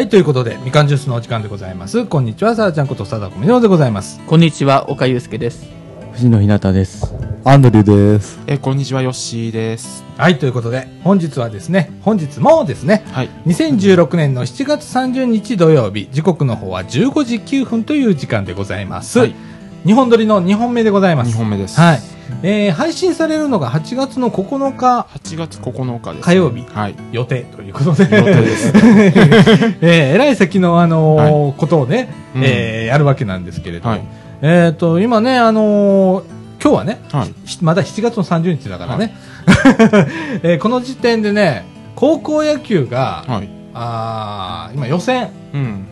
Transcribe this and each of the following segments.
はい、ということで、みかんジュースのお時間でございます。こんにちは、さらちゃんことさだこみのるでございます。こんにちは、岡祐介です。藤野ひなたです。アンドリューです。えーこんにちは、ヨッシーです。はい、ということで、本日はですね、本日もですね、はい。2016年の7月30日土曜日、時刻の方は15時9分という時間でございます。はい日本撮りの2本目でございます。2本目です。はい。えー、配信されるのが8月の9日8月9日です。火曜日はい。予定ということで。予定です。えー、えらい先の、あのーことをね、うんえーやるわけなんですけれども、はい。えっ、と、今ね、あのー今日はね、はい。しまだ7月の30日だからね、えーこの時点でね、高校野球が、はい。あー今予選、うん。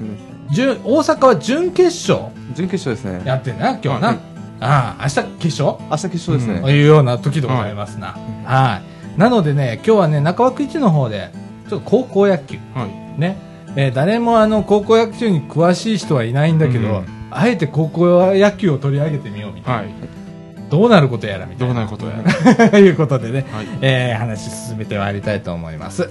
準大阪は準決勝準決勝ですね。やってんな、今日はな。はいああ、明日決勝？明日決勝ですね。というような時でございますな。はい。なのでね、今日はね、中枠一の方で、ちょっと高校野球、はい。ね、えー誰もあの、高校野球に詳しい人はいないんだけど、うんあえて高校野球を取り上げてみようみたいな。はい。どうなることやらみたいな。どうなることやと いうことでね、はい。えー話進めてまいりたいと思います。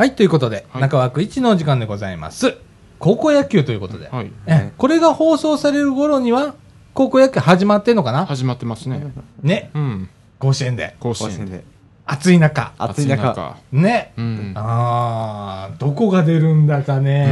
はい、ということで、はい中枠一のお時間でございます。高校野球ということで、はい。えこれが放送される頃には、高校野球始まってんのかな？始まってますね。ね、うん。甲子園で。甲子園で。暑い中。暑い中。。ね。うん。あー、どこが出るんだかね。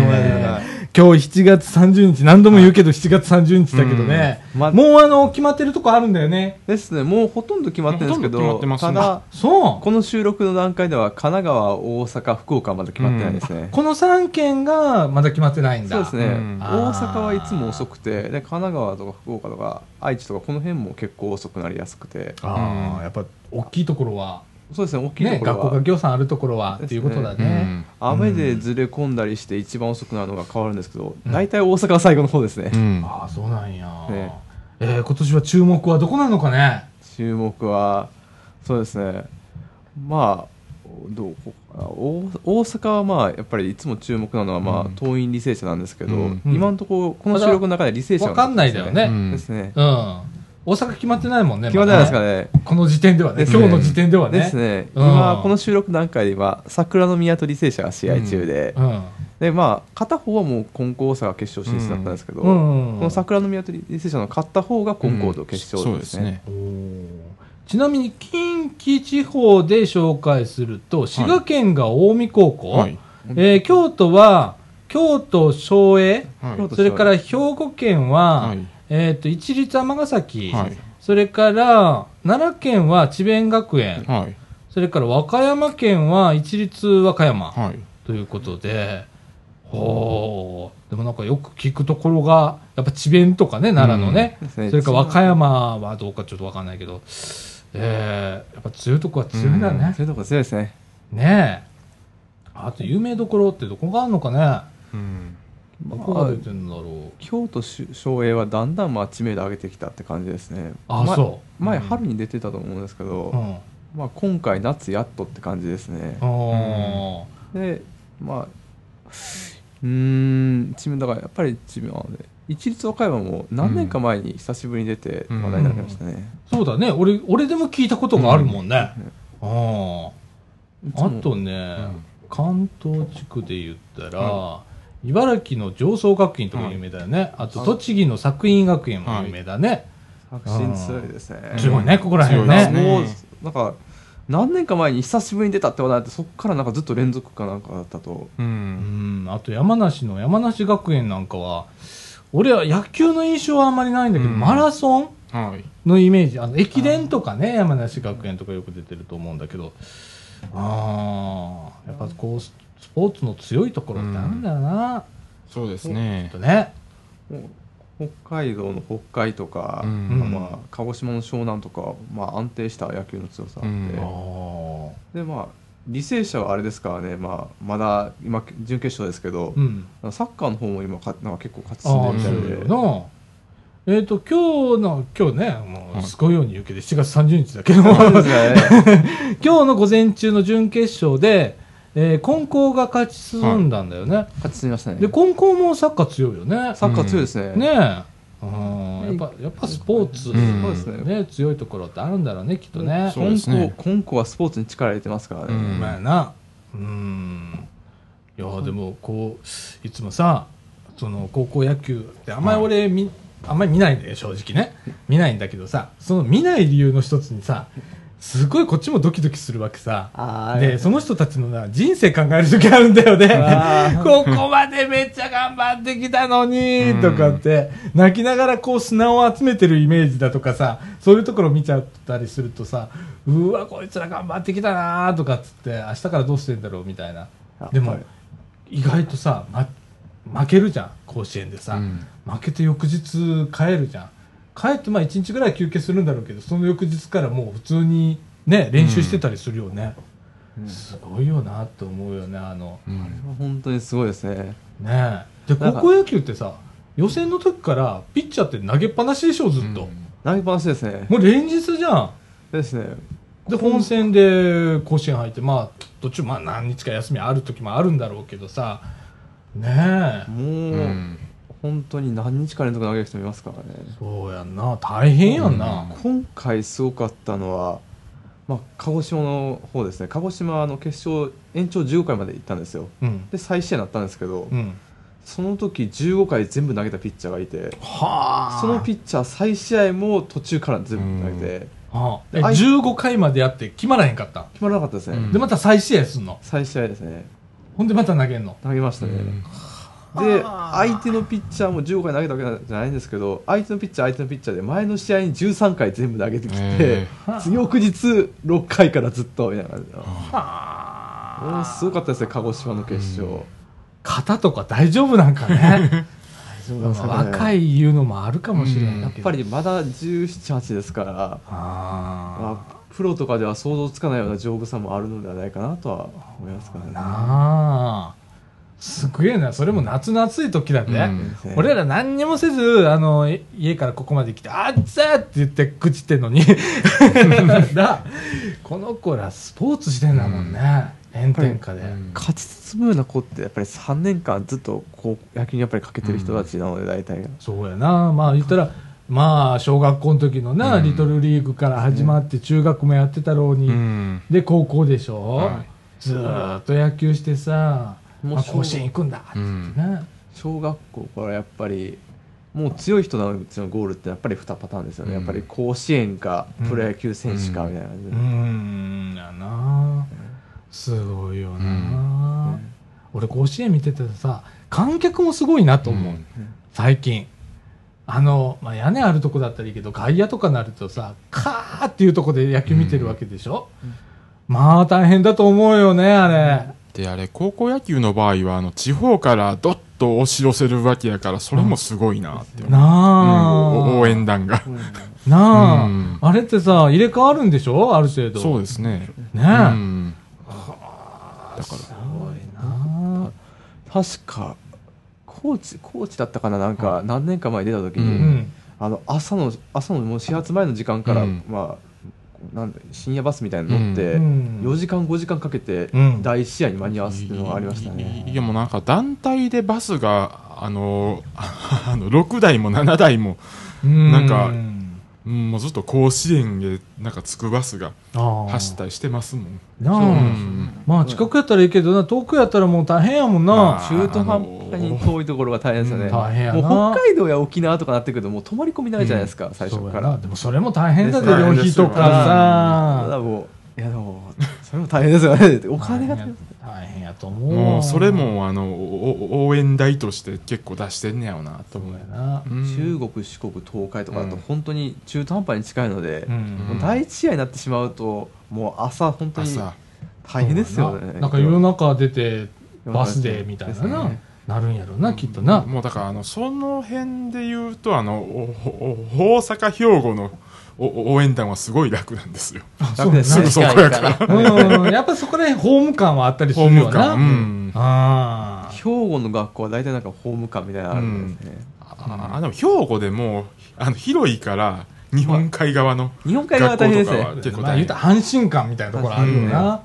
今日7月30日、何度も言うけど7月30日だけどね。うんまもうあの、決まってるとこあるんだよね。ですね、もうほとんど決まってるんですけどただ、そう。この収録の段階では神奈川、大阪、福岡はまだ決まってないですね。この3県がまだ決まってないんだ。そうですね、うん大阪はいつも遅くてで神奈川とか福岡とか愛知とかこの辺も結構遅くなりやすくてああ、やっぱ大きいところは、そうですね大きいとね、ころは、学校が行さんあるところはっていうことだうね。ん。雨でずれ込んだりして一番遅くなるのが変わるんですけど、大体大阪は最後の方ですね、うん。ああ、そうなんや。ねえー今年は注目はどこなのかね？注目はそうですねまあどうあ大大阪はまあやっぱりいつも注目なのはまあ、うん桐蔭履正社なんですけど、うん今のところこの収録の中で履正社わかんないだよね。うんですねうん。大阪決まってないもんね。決まってないですかね。ねこの時点ではね。ですね今日の時点ではね。ですね、うん今この収録段階では桜の宮と履正社が試合中で、うん。でまあ片方はもう金光大阪決勝進出だったんですけど、うんこの桜の宮と履正社の勝った方が金光と決勝ですすね。ちなみに近畿地方で紹介すると滋賀県が近江高校、はい。えー京都は京都昭栄はい京。都それから兵庫県は、はい。えー、と一律尼崎、はい。それから奈良県は智弁学園、はい。それから和歌山県は一律和歌山、はい。ということで、ほう、でもなんかよく聞くところが、やっぱ智弁とかね、奈良のね、ですねそれから和歌山はどうかちょっとわかんないけど、えー、やっぱ強いとこは強いんだね。そういうとこ強いですねねえ。あと有名どころってどこがあるのかねうん。どこが出てんだろう。京都昭栄はだんだんまあ知名度上げてきたって感じですね。あ、まそ前春に出てたと思うんですけど、う。うん。まあ、今回夏やっとって感じですね。あー。でまあうーん知名度がやっぱり知名なので一律和歌山も何年か前に久しぶりに出てうん。話題になりましたね、そうだね。俺、俺でも聞いたことがあるもんね。ああ。あとね、関東地区で言ったら、茨城の上層学院とか有名だよね。あと、栃木の作院学園も有名だね。確信強い。ですね強いね、ここら辺ね。ね。もうなんか何年か前に久しぶりに出たって話題あってそこからなんかずっと連続かなんかだったと。う。うん。ん、あと山梨の山梨学園なんかは、俺は野球の印象はあんまりないんだけど、うん。マラソンはい。のイメージ。あの駅伝とかね山梨学園とかよく出てると思うんだけど。ああやっぱこうススポーツの強いところってあるんだよな、そうですね。と。ね。北海道の北海とか、うん。まあ、鹿児島の湘南とか、まあ、安定した野球の強さあって、うん。あでまあ履正社はあれですからね、まあ、まだ今準決勝ですけどー、うん。サッカーの方も今かなんか結構勝ち進んで。るみたいで、な。えっ、と今日の今日ねもはいうすごいように言うけど7月30日だけど 今日の午前中の準決勝で、えー、金光が勝ち進んだんだよね、勝ち進みましたね。で金光もサッカー強いよね。サッカー強いですね、ねえ。うん。やっぱやっぱスポーツ、うん。そうですね。ね強いところってあるんだろうねきっとね。そうですね。今後今後はスポーツに力入れてますからね、うん。まあな。うん。いやでもこういつもさその高校野球ってあんまり俺み、あんまり見ないんだよ正直ね。見ないんだけどさその見ない理由の一つにさすごいこっちもドキドキするわけさ。でその人たちのな人生考える時あるんだよね。ここまでめっちゃ頑張ってきたのにとかって泣きながらこう砂を集めてるイメージだとかさそういうところ見ちゃったりするとさうわこいつら頑張ってきたなとかっつって明日からどうしてんだろうみたいな。でも意外とさ、ま、負けるじゃん甲子園でさ、うん。負けて翌日帰るじゃん帰ってまあ1日ぐらい休憩するんだろうけどその翌日からもう普通にね練習してたりするよね、うん。すごいよなって思うよねあの。うん。本当にすごいですね。ね。えで高校野球ってさ予選の時からピッチャーって投げっぱなしでしょずっと、投げっぱなしですね。もう連日じゃん。ですね。で本戦で甲子園入ってまあ途中まあ何日か休みある時もあるんだろうけどさ。ねえ。もう、うん本当に何日か連続投げる人もいますからね。そうやんな。大変やんな、今回すごかったのは、まあ、鹿児島の方ですね。鹿児島の決勝延長15回まで行ったんですよ。うん。で再試合になったんですけど、うん。その時15回全部投げたピッチャーがいてはあ。そのピッチャー再試合も途中から全部投げてはあ、えであい15回までやって決まらへんかった？決まらなかったですね、うん。でまた再試合すんの？再試合ですね。ほんでまた投げんの？投げましたね、うんで相手のピッチャーも15回投げたわけじゃないんですけど相手のピッチャー相手のピッチャーで前の試合に13回全部投げてきて、え翌日6回からずっとみたいなすごかったですね鹿児島の決勝、うん。肩とか大丈夫なんかね。若いいいうのもあるかもしれん。やっぱりまだ1718ですから、あ。まあ、プロとかでは想像つかないような丈夫さもあるのではないかなとは思いますからあね。なあすげえな。それも夏の暑い時だね、うん。俺ら何にもせずあのい家からここまで来て「あっつ!」って言って朽ちてんのに。だこの子らスポーツしてんだもんね、炎天下で、うん。勝ち進むような子ってやっぱり3年間ずっとこう野球にやっぱりかけてる人たちなので大体が、そうやな。まあ言ったらまあ小学校の時のな、うん。リトルリーグから始まって中学もやってたろうに、うん。で高校でしょ、はずーっと野球してさ、あ、甲子園行くんだ。ってうん。ね、小学校からやっぱりもう強い人のうちのゴールってやっぱり2パターンですよね、うん。やっぱり甲子園かプロ野球選手かうんみたいな感じうで、ん。やな。すごいよな、うん。俺甲子園見ててさ観客もすごいなと思う、うん。最近。あの、まあ、屋根あるとこだったらいいけど外野とかなるとさカーっていうとこで野球見てるわけでしょ、まあ大変だと思うよねあれ、であれ高校野球の場合はあの地方からどっと押し寄せるわけやからそれもすごいなって思う、なあ、うん応援団が。なあ、うん。あれってさ入れ替わるんでしょ？ある程度。そうですね。ね。え、うん。だかすごいな。確かコーチコーチだったかな？なんか何年か前に出た時うに、ん。あの朝の朝のもう始発前の時間から、うん。まあなんだ深夜バスみたいに乗って、うん。4時間5時間かけてうん。第1試合に間に合わすっていうのがありましたね、いやもうなんか団体でバスがあのあの6台も7台も、うんなんかうん、もうずっと甲子園でなんかつくバスが走ったりしてますもん。なあ、う。んまあ近くやったらいいけどな。遠くやったらもう大変やもんな、まあ中途半端に遠いところが大変ですよね、うん大変やな。もう北海道や沖縄とかなってくるともう泊まり込みないじゃないですか、最初そうやなからでもそれも大変だぜですね旅費とかさもういやでもそれも大変ですよね。お金が大変や。と思う。もうそれもあの応援代として結構出してんねやろなと思う。やな。うん。中国、四国、東海とかだとうん。本当に中途半端に近いので、第一試合になってしまうともう朝本当に朝。大変ですよね。な。なんか夜中出てバスでみたいなな、るんやろな、きっとな、もうだからあのその辺で言うとあの大阪兵庫の応援団はすごい楽なんですよ。そうやすぐそこやから。なうんやっぱそこら辺ホーム感はあったりすホーるよな。ム感。うん。あ兵庫の学校は大体なんかホーム感みたいなのあるんですね、ああでも兵庫でもあの広いから日本海側の日本海側は大変ですね。学校とかは結構大変。あまあ言うたら阪神感みたいなところあるよな、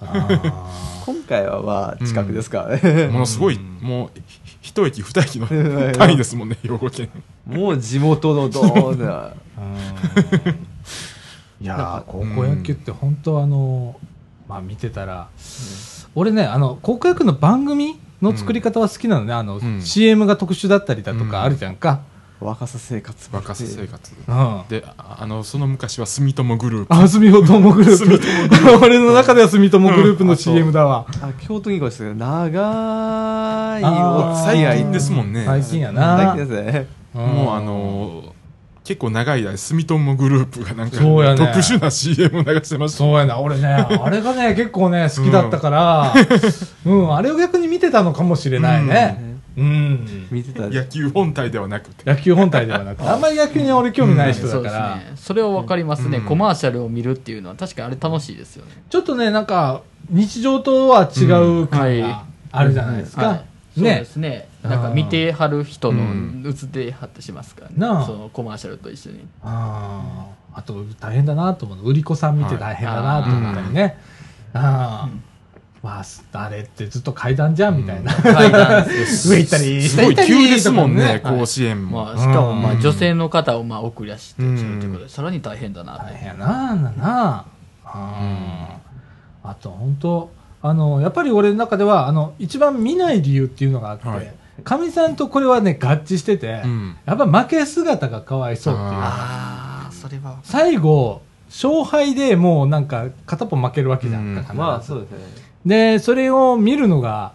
あ 今回はまあ近くですからね、ものすごいもうひ一駅二駅の単位ですもんね兵庫県。もう地元のドーンなーうん。いやー高校野球って本当あのまあ見てたら、俺ねあの高校野球の番組の作り方は好きなのね、あの、うん。CM が特殊だったりだとかあるじゃんか、若さ生活。若さ生活。うん。でああのその昔は住友グループ。あ、住友グループ。俺の中では住友グループのうん。CM だわ。あ京都銀行ですけど長い。お付き合いですもんね最近や最な。近ですね。もうあのー結構長い間住友グループがなんかね特殊な CM を流してましたそうやな。俺ね、あれがね、結構ね、好きだったから、うん、あれを逆に見てたのかもしれないね。うん。見てた。野球本体ではなくて。野球本体ではなくて、あんまり野球に俺興味ない人そうですだから、ね。それは分かりますね、うん。コマーシャルを見るっていうのは確かにあれ楽しいですよね。ちょっとね、なんか、日常とは違う感うん。があるじゃないですか。はい。そうでね。すね。なんか見てはる人のうん映ってはってしますからね、そのコマーシャルと一緒に。あー。あと、大変だなと思うの。売り子さん見て大変だなと思ったりね。ああ。まあ、あれってずっと階段じゃんみたいな。階段です。上行ったり、すごい急ですもんね甲子園も、まあ、しかもまうんあ女性の方をまあ送り出してるということでさらに大変だなと。大変やなあんなな。ああと本当あのやっぱり俺の中ではあの一番見ない理由っていうのがあって、はい。かみさんとこれはね合致してて、うん。やっぱ負け姿がかわいそうっていう。ああそれは最後勝敗でもうなんか片っぽ負けるわけじゃんか、うん。まあそうですね。でそれを見るのが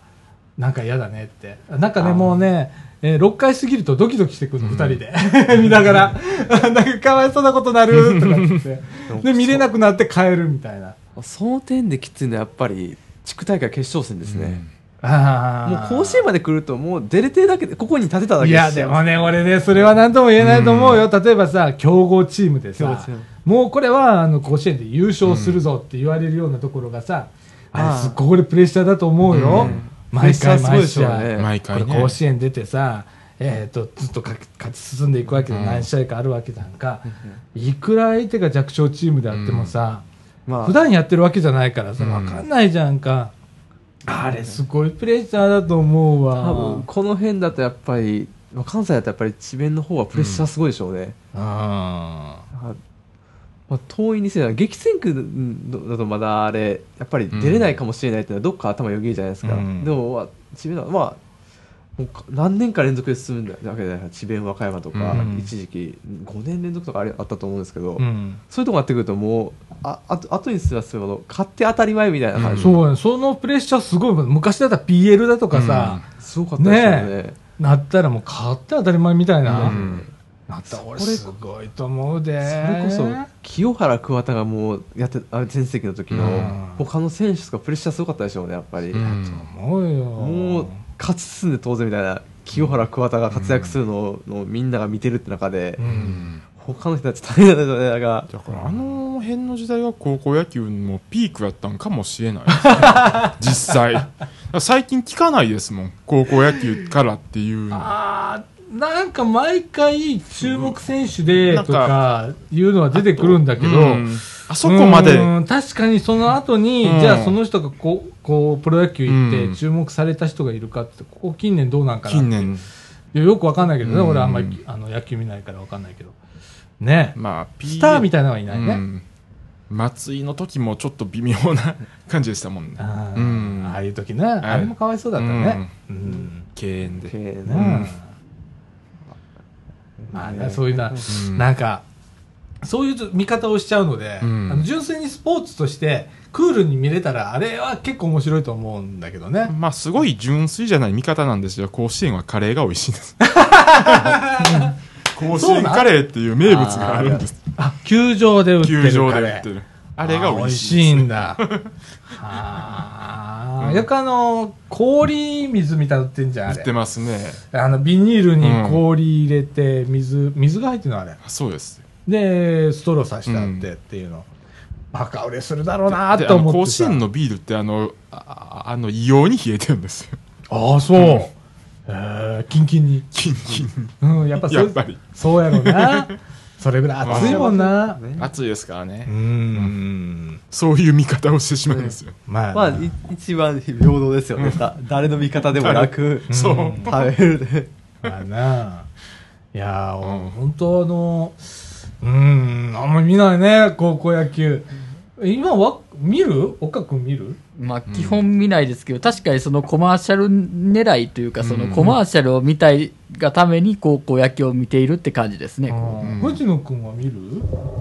なんか嫌だねって。なんかねもうねえー、6回過ぎるとドキドキしてくるの、二人で。見ながら、なんかかわいそうなことなる。とか言って。で、見れなくなって帰るみたいな。その点できついのはやっぱり地区大会決勝戦ですね、あもう甲子園まで来るともう出れてるだけでここに立てただけいや、でもね、俺ね、それは何とも言えないと思うよ。例えばさ、強豪チームでさ強豪チーム、もうこれは、あの、甲子園で優勝するぞって言われるようなところがさ、あああれ、すっごいプレッシャーだと思うよ。うん。毎回毎試合。ね。毎回ね。これ甲子園出てさ、えー、とずっとか勝ち進んでいくわけで、うん。何試合かあるわけじゃんか、いくら相手が弱小チームであってもさ、まあ。普段やってるわけじゃないからさ、うん。分かんないじゃんか、あれ、すごいプレッシャーだと思うわ。多分この辺だとやっぱり、まあ、関西だとやっぱり智弁の方はプレッシャーすごいでしょうね、ああまあ、遠いにせよ激戦区だとまだあれやっぱり出れないかもしれないっていうのはどっか頭よぎるじゃないですか、うん。でも、まあ、智弁はまあもうか何年か連続で進むんだわけじゃないですか。智弁和歌山とか、うん。一時期。5年連続とかあれあったと思うんですけど、うん。そういうとこになってくるともうああと後にすればするほど勝って当たり前みたいな感じ、そうやね。そのプレッシャーすごい昔だったら PL だとかさ、すごかったですよね。ねなったらもう勝って当たり前みたいな、うんなった。ら俺それすごいと思うで。それこそ清原桑田がもうやってあれ全盛期の時の、うん。他の選手とかプレッシャーすごかったでしょうねやっぱり、うん思うよ。もう勝ち進んで当然みたいな清原桑田が活躍するのを,、みんなが見てるって中で、うん。他の人たち大変だったねなんかだからあの辺の時代は高校野球のピークやったんかもしれない。ですね実際。最近聞かないですもん高校野球からっていうの。あーなんか毎回注目選手でとかいうのは出てくるんだけど、うん。あそこまで。うん確かにその後に、うん。じゃあその人がこうこうプロ野球行ってうん。注目された人がいるかってここ近年どうなんかな近年。よくわかんないけどね、うん。俺あんまりあの野球見ないからわかんないけど。ね。まあスターみたたいなのはいないね、うん。松井の時もちょっと微妙な 感じでしたもんね。あーうん。ああいう時な、あれもかわいそうだったね、うん。敬遠で。敬遠。なねあまあね、そういうな、うんなんかそういう見方をしちゃうので、うんあの純粋にスポーツとしてクールに見れたら、あれは結構面白いと思うんだけどね。まあ、すごい純粋じゃない見方なんですよ。甲子園はカレーが美味しいです。甲子園カレーっていう名物があるんです。あ、球場で売ってる。球場で売ってる。あれが美味しい。あ美味しいんだ。はあ。よくあの、氷水みたいなの売ってんじゃん、あれ。売ってますね。あの、ビニールに氷入れて、水、水が入ってるのあれ。そうです。で、ストローさしてあってっていうの。バカ売れするだろうなでと思って甲子園のビールってあの、ああの、異様に冷えてるんですよ。ああ、そう。えー、キンキンに。キンキン。うん、やっぱやっぱり。そうやろうな。それぐらい熱いもんな。暑いですからねう。ん。そういう見方をしてしまうんですよ。まあ、まあ、い一番平等ですよね。だ誰の味方でもなく、そう。食べるで。まあな。いやー、うん本当あの、うん、あんまり見ないね、高校野球。今は、見る？岡君見る？まあ、基本見ないですけど、確かにそのコマーシャル狙いというか、そのうんコマーシャルを見たいがために高校野球を見ているって感じですね。ん藤野君は見る？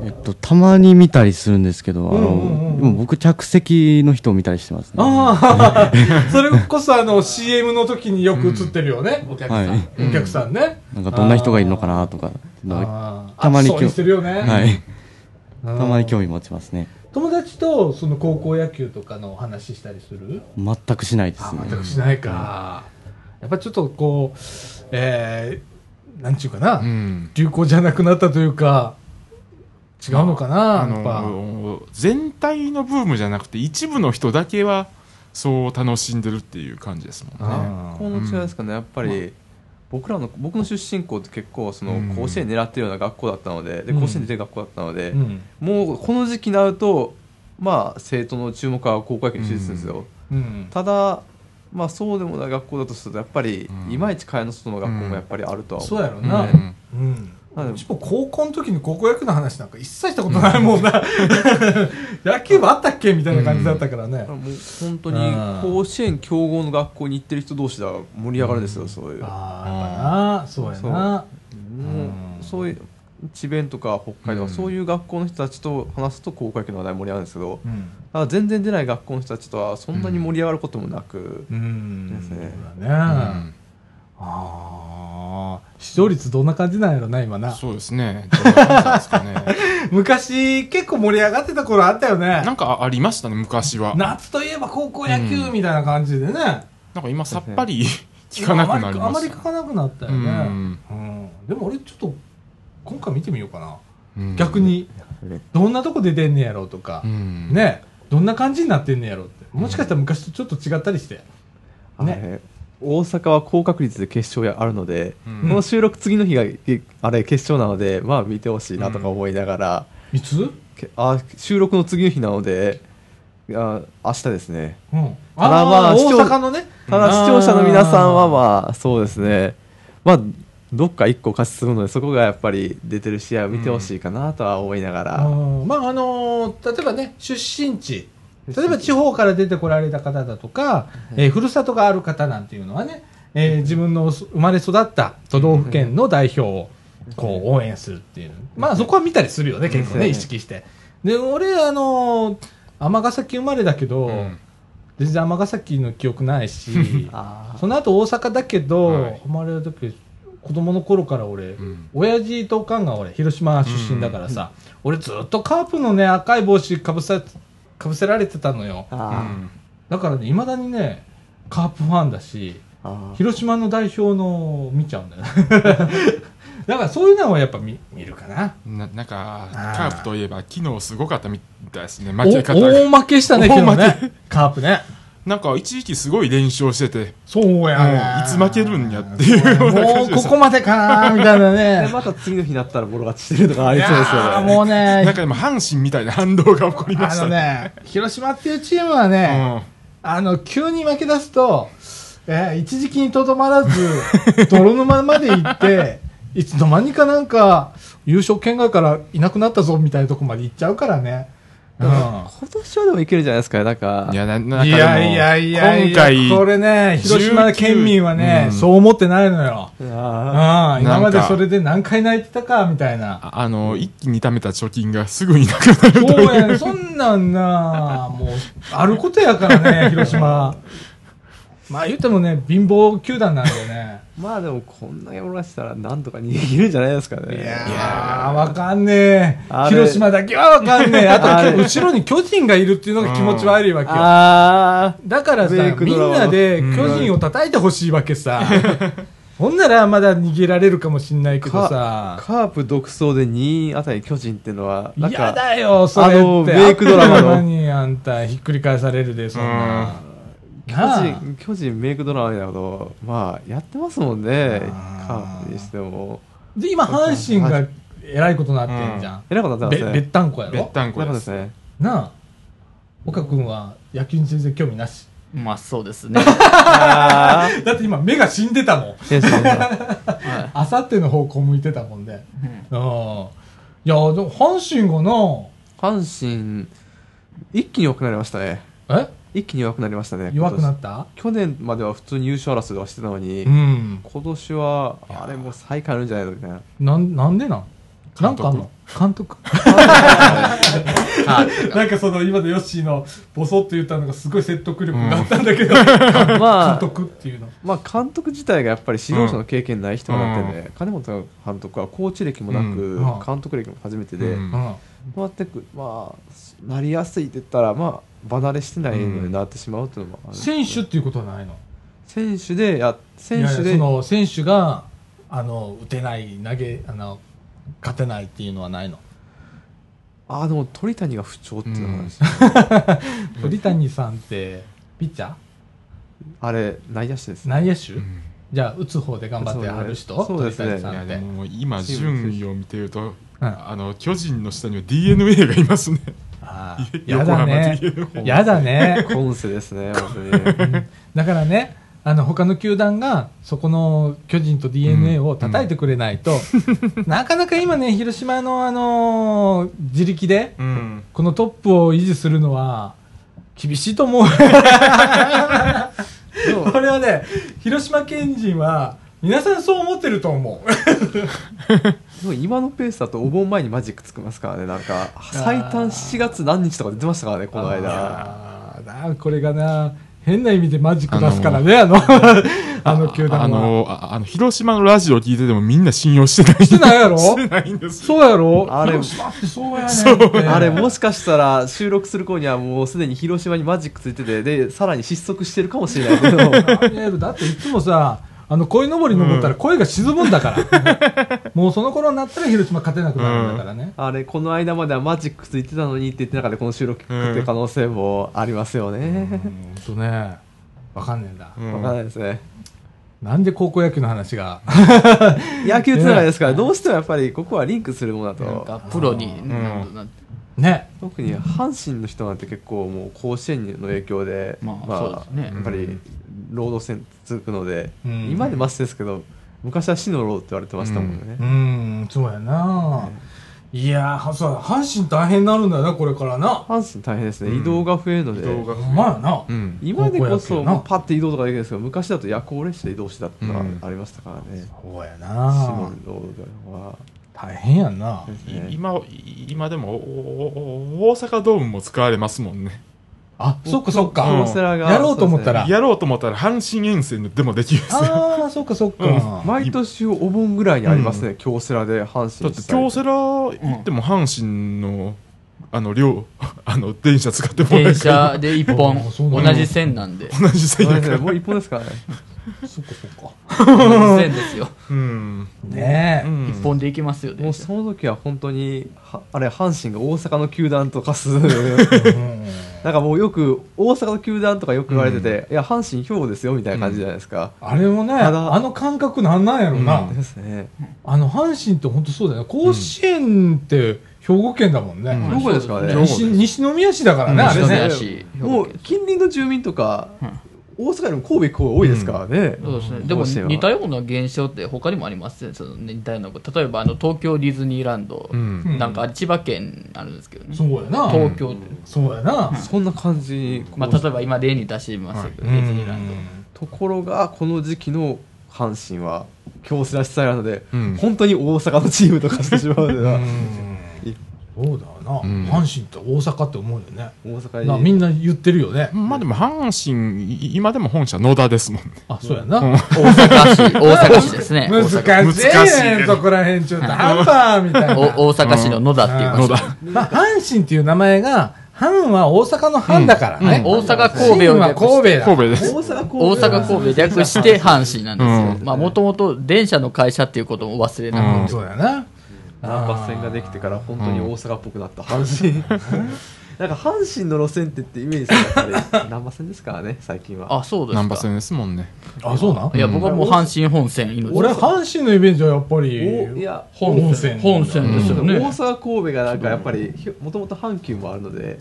えっと、たまに見たりするんですけど、あうんうんうんの、でも僕着席の人を見たりしてますね。ああ、それこそあの CM の時によく映ってるよね。お客さんはいお客さんね。なんかどんな人がいるのかなとか、たまに熱そうにしてるよね。たまに興味持ちますね。友達とその高校野球とかの話したりする？全くしないですあね。全くしないか。やっぱちょっとこう、えー、なんちゅうかな、うん。流行じゃなくなったというか、違うのかな、あやっぱ。の、全体のブームじゃなくて、一部の人だけは、そう楽しんでるっていう感じですもんね。あこの違いですかね、やっぱり、僕らの僕の出身校って結構そのうん甲子園狙ってるような学校だったので,、でうん甲子園出てる学校だったので、うん。もうこの時期になるとまあ生徒の注目は高校野球に集中するんですよ、うん。ただまあそうでもない学校だとするとやっぱり、うんいまいち蚊帳の外の学校もやっぱりあるとは思う、そうやろな。ううんん。うちも高校の時に高校野球の話なんか一切したことないもんな。野球部あったっけみたいな感じだったからね。もう本当に甲子園強豪の学校に行ってる人同士では盛り上がるんですよ、そういう。ああ、やっぱな。そうやな。もうんうそういう智弁とか北海道、うんそういう学校の人たちと話すと高校野球の話題盛り上がるんですけど、うん。全然出ない学校の人たちとはそんなに盛り上がることもなく、うん。ですねそうだね。ああ。視聴率どんな感じなんやろな、今な。そうですね。どんな感じですかね。昔、結構盛り上がってた頃あったよねな。んかありましたね、昔は。な夏といえば高校野球みたいな感じでね。んか今さっぱり聞かなくなりあまましりあまり聞かなくなったよね。うんうんでも俺ちょっと、今回見てみようかな。た。逆に、どんなとこで出んねやろうとかう、ん。ね、どんな感じになってんねやろうって。もしかしたら昔とちょっと違ったりして。ね。ね大阪は高確率で決勝やあるので、うん。この収録次の日がえあれ決勝なのでまあ見てほしいなとか思いながら、いつ？けあ収録の次の日なのであ明日ですね。うん。ただまあ大阪のね。ただ視聴者の皆さんはまあそうですね。まあどっか1個勝ちするのでそこがやっぱり出てる試合を見てほしいかなとは思いながら、うん。まああのー例えばね出身地例えば地方から出てこられた方だとか、えーふるさとがある方なんていうのはね、えー自分の生まれ育った都道府県の代表をこう応援するっていう。まあそこは見たりするよね結構ね意識して。で俺あのー尼崎生まれだけど、うん。全然尼崎の記憶ないし あその後大阪だけど、はい。生まれた時子供の頃から俺、うん。親父とおかんが俺広島出身だからさ、俺ずっとカープのね赤い帽子かぶせかぶせられてたのよ。あうあん。だからねいまだにねカープファンだしあ広島の代表の見ちゃうんだよ だからそういうのはやっぱ見見るかな。ななんかカープといえば昨日すごかったみたいですね。お負け方が。大負けしたね昨日ね。カープねなんか一時期すごい連勝しててそうやね。もういつ負けるんやっていうもうここまでかなみたいなね。でまた次の日になったらボロ勝ちしてるとかありそうですよね。もうね。なんか今阪神みたいな反動が起こりまあしたのね、広島っていうチームはね、あの、急に負け出すと、えー一時期にとどまらず、泥沼まで行って、いつの間にかなんか、優勝圏外からいなくなったぞみたいなとこまで行っちゃうからね。うん今年はでもいけるじゃないですか、なんか。いや、ななんかいやいやいやいや、今回、これね、広島県民はね、うんそう思ってないのよ。あああ、今までそれで何回泣いてたか、みたいな。ああの、一気に貯めた貯金がすぐになくなるとそう。やね、そんなんな、もう、あることやからね、広島。まあ言ってもね、貧乏球団なんでね。ー まあでも、こんだけ漏らしたら、なんとか逃げるんじゃないですかね。いやー、わかんねえ。広島だけはわかんねえ。あと、後ろに巨人がいるっていうのが気持ち悪いわけよ。あだからさ、みんなで巨人を叩いてほしいわけさ。ほんならまだ逃げられるかもしんないけどーさ。カープ独走で2位あたり巨人っていうのは、嫌か、だよ、それって。あのメイクドラマの何あんた、ひっくり返されるで、そんな。巨人、巨人メイクドラマなこと、まあ、やってますもんね。カープにしても。で、今、阪神がえらいことになってんじゃん。えらいことになってべますね。べったんこやべっろたんこで。すすね。なあ。岡君は野球に全然興味なし。まあそうですね。あだって今、目が死んでたもん。あさっての方向向いてたもんで。いうん。いや、でも、阪神が阪神、一気に弱くなりましたね。な、え？一気に弱くなりましたね。弱くな今った？年去年までは普通に優勝争いはしてたのに、うん。今年は、あれもう最下位あるんじゃないのみたいな。なん、なんでなん？なんかあんの？監督？なんかその今のヨッシーのボソッと言ったのがすごい説得力があったんだけど、監まあ、督っていうの。まあ、監督自体がやっぱり指導者の経験ない人になってね、金本監督はコーチ歴もなく、うん監督歴も初めてで、うんうん。回ってくまあ、なりやすいって言ったら、まあ、離れしてないのになってしまうっていうのもある、選手っていうことはないの？選手でや、選手で、いやいやその選手が、あの、打てない、投げ、あの、勝てないっていうのはないの？ああ、でも鳥谷が不調っていうのがあるん。ですよ、鳥谷さんって、ピッチャー？あれ、内野手ですね。内野手、うん。じゃあ、打つ方で頑張ってはる人？そうですね。鳥谷さんって。今順位を見てると、うん。あの巨人の下には DNA がいますねやだね。やだね。今世ですね、本当に。だからね、あの他の球団がそこの巨人と d n a を叩いてくれないと、なかなか今ね、広島の、あのー自力でうんこのトップを維持するのは厳しいと思う。これはね、広島県人は皆さんそう思ってると思う。でも今のペースだとお盆前にマジックつきますからね、なんか、最短7月何日とか出てましたからね、この間。あこれがな、変な意味でマジック出すからね、あの、あの球団は。あのああの広島のラジオ聞いててもみんな信用してないしてないやろ？してないんですそうやろ？あれ広島ってそうやねんって。あれもしかしたら収録する頃にはもうすでに広島にマジックついてて、で、さらに失速してるかもしれないだっていつもさ、あの、鯉のぼり登ったら声が沈むんだから。もうその頃になったら広島勝てなくなるんだからね。あれ、この間まではマジックついてたのにって言って中でこの収録聞くって可能性もありますよね。ほんとね、わかんねえんだ。うんわかんないですね。なんで高校野球の話が。野球つながりですから、どうしてもやっぱりここはリンクするものだなんと。かプロになるとなってね。特に阪神の人なんて結構もう甲子園の影響で、まあそうですねやっぱり労働戦続くので、うん今でマシですけど、昔は死の労って言われてましたもんね。うーん、そうやな。いやー、そう阪神大変になるんだよな、これからな。阪神大変ですね、うん移動が増えるので、移動がまやな。うん今でこそパッて移動とかできるんですけど、昔だと夜行列車で移動してたってのうんがありましたからね、そうや死なの。労は。大変やんな。ねい今今でもおお大阪ドームも使われますもんねあ、そっかそっうん。か。京セラがやろうと思ったら。やろうと思ったら阪神遠征でもできるああ、そっかそっか。毎年お盆ぐらいにありますね、京セラで阪神だって京セラ行っても阪神のあの量 あの電車使ってもらえ電車で一本。あそうなんだ。同じ線なんで。同じ線やからもう一本ですからね。そっかそっか。同じ線ですよ。うん。ねえ。うん。一本で行きますよもうその時は本当に、はあれ、阪神が大阪の球団と化す。うんなんかもうよく、大阪の球団とかよく言われてて、いや、阪神兵庫ですよ、みたいな感じじゃないですか。あれもね、あの感覚なんなんやろな。うんですね。あの、阪神って本当そうだよね。甲子園って兵庫県だもんね。うん兵庫ですからね。西西宮市だからね、うんあれねもう近隣の住民とか、うん大阪よりも神戸行く方が多いですからね。そうですね。でも似たような現象って他にもありますね。その似たようなこと。例えばあの東京ディズニーランド、うんなんか千葉県あるんですけどね。そうやな。東京って。そうやな。そんな感じに、まあ例えば今例に出しましたけど、ディズニーランド。ところが、この時期の阪神は、京セラ主催なので、うん本当に大阪のチームとかしてしまうのでは、そうだな。ん阪神って大阪って思うよね。大阪。みんな言ってるよね。まあでも阪神、い今でも本社野田ですもんね。あ、そうやな。大阪市、大阪市ですね。難しい難しいねん、そこら辺ちょっと半端みたいな。お大阪市の野田っていう。野田。まあ、阪神っていう名前が、阪は大阪の阪だからね。大阪神戸を神は神戸だ。神戸です。大阪神戸略して阪神なんですよ。うんまあもともと電車の会社っていうことも忘れなくうんて。そうやな。難波線ができてから本当に大阪っぽくなった阪神。なんか阪神の路線ってってイメージがやっぱり難波線ですからね、最近は。あ、そうですか。難波線ですもんね。あ、そうなん？いや、僕はもう阪神本線命。俺、阪神のイメージはやっぱおり、いや、本線。本線ですよ大ね。阪神戸がなんかやっぱり、もともと阪急もあるので、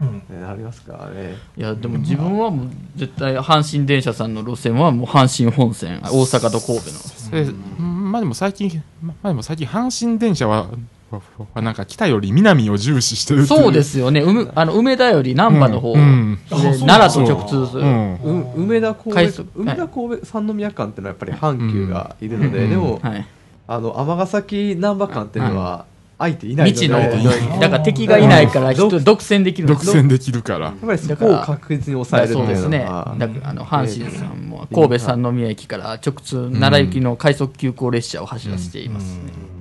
うんね、ありますからね。いや、でも自分はもう絶対阪神電車さんの路線はもう阪神本線、大阪と神戸の。でまあでも最近、まあでも最近阪神電車は、ははなんか北より南を重視してるそうですよね。うむあの梅田より難波の方、うんうん。で奈良と直通する。う梅田神戸快速梅田神戸三宮間っていうのはやっぱり阪急がいるので、うん。でも、はい。あの尼崎難波間っていうのは相手いない未知のやっ、だから敵がいないから人独占できる。独占できるから。ぱりそこを確実に抑えるそうですね。だからあの阪神さんも神戸三宮駅から直通奈良行きの快速急行列車を走らせていますね。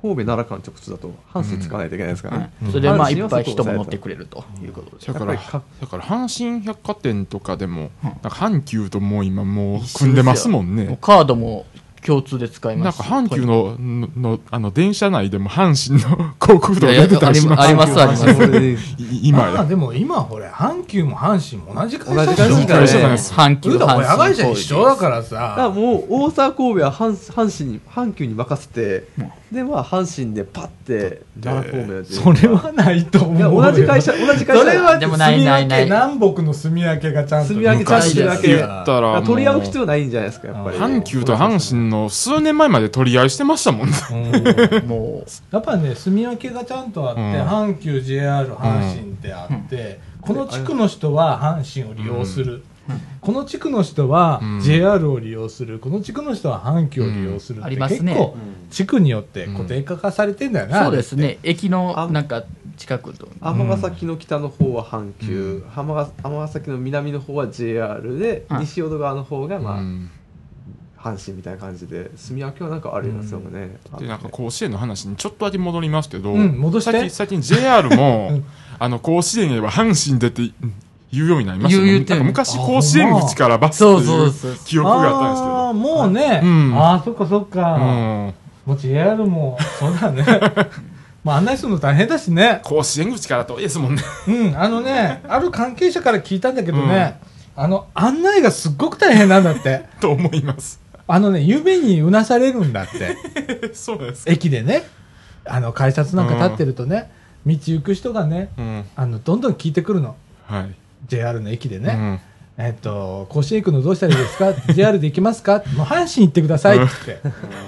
神戸奈良間直通だと阪神使わないといけないですからはね、いそれでまあいっぱい人も乗ってくれるということです。だから、やっぱりかだから阪神百貨店とかでも、阪急ともう今もう組んでますもんね。カードも共通で使いなんます。し。か阪急のののあの電車内でも阪神の広告とかいやいや出てたりしますありますあります。今まあや。でも今ほれ阪急も阪神も同じ会社同じです。阪急一緒だからだからさもう大阪神戸は阪阪神に阪急に任せて、でまあ阪神でパッてやってそれはないと思ういやよ同じ会社同じ会社。それはでもないないない。住み分け南北の住み分けがちゃんと住み分けちゃんとしてる。わけ言ったらもう。取り合う必要ないんじゃないですかやっぱり。阪急と阪神の数年前まで取り合いしてましたもんね。うん。も やっぱね住み分けがちゃんとあって、うん。阪急 JR 阪神ってあって、この地区の人は阪神を利用する、この地区の人はうん。JR を利用する、この地区の人は阪急を利用するうん。って、ありますね。結構地区によって固定化がされてんだよう、な、そうですね。駅あのなんか近くと。尼崎の北の方は阪急、尼尼崎の南の方は JR で、はい西淀川の方がまあ、うん。阪神みたいな感じで。住み分けはなんかありますよね、あでなんか甲子園の話にちょっとだけ戻りますけど、う？ん戻して。最近最近 JR も、うん。あの甲子園へは阪神でって言うようになりましたね。昔甲子園口からバスっていう記憶があったんですけど。ああもうね、うん。ああそっかそっか、うん。もう JR もそうだね。まあ案内するの大変だしね。甲子園口から遠いですもんね。うんあのね ある関係者から聞いたんだけどね、あの案内がすっごく大変なんだって。と思います。あのね夢にうなされるんだって。そうです。駅でね。あの改札なんか立ってるとね、道行く人がねうん。あのどんどん聞いてくるの。はい JR の駅でね、うんえっと、甲子園行くのどうしたらいいですか ?JR で行きますか？もう阪神行ってくださいって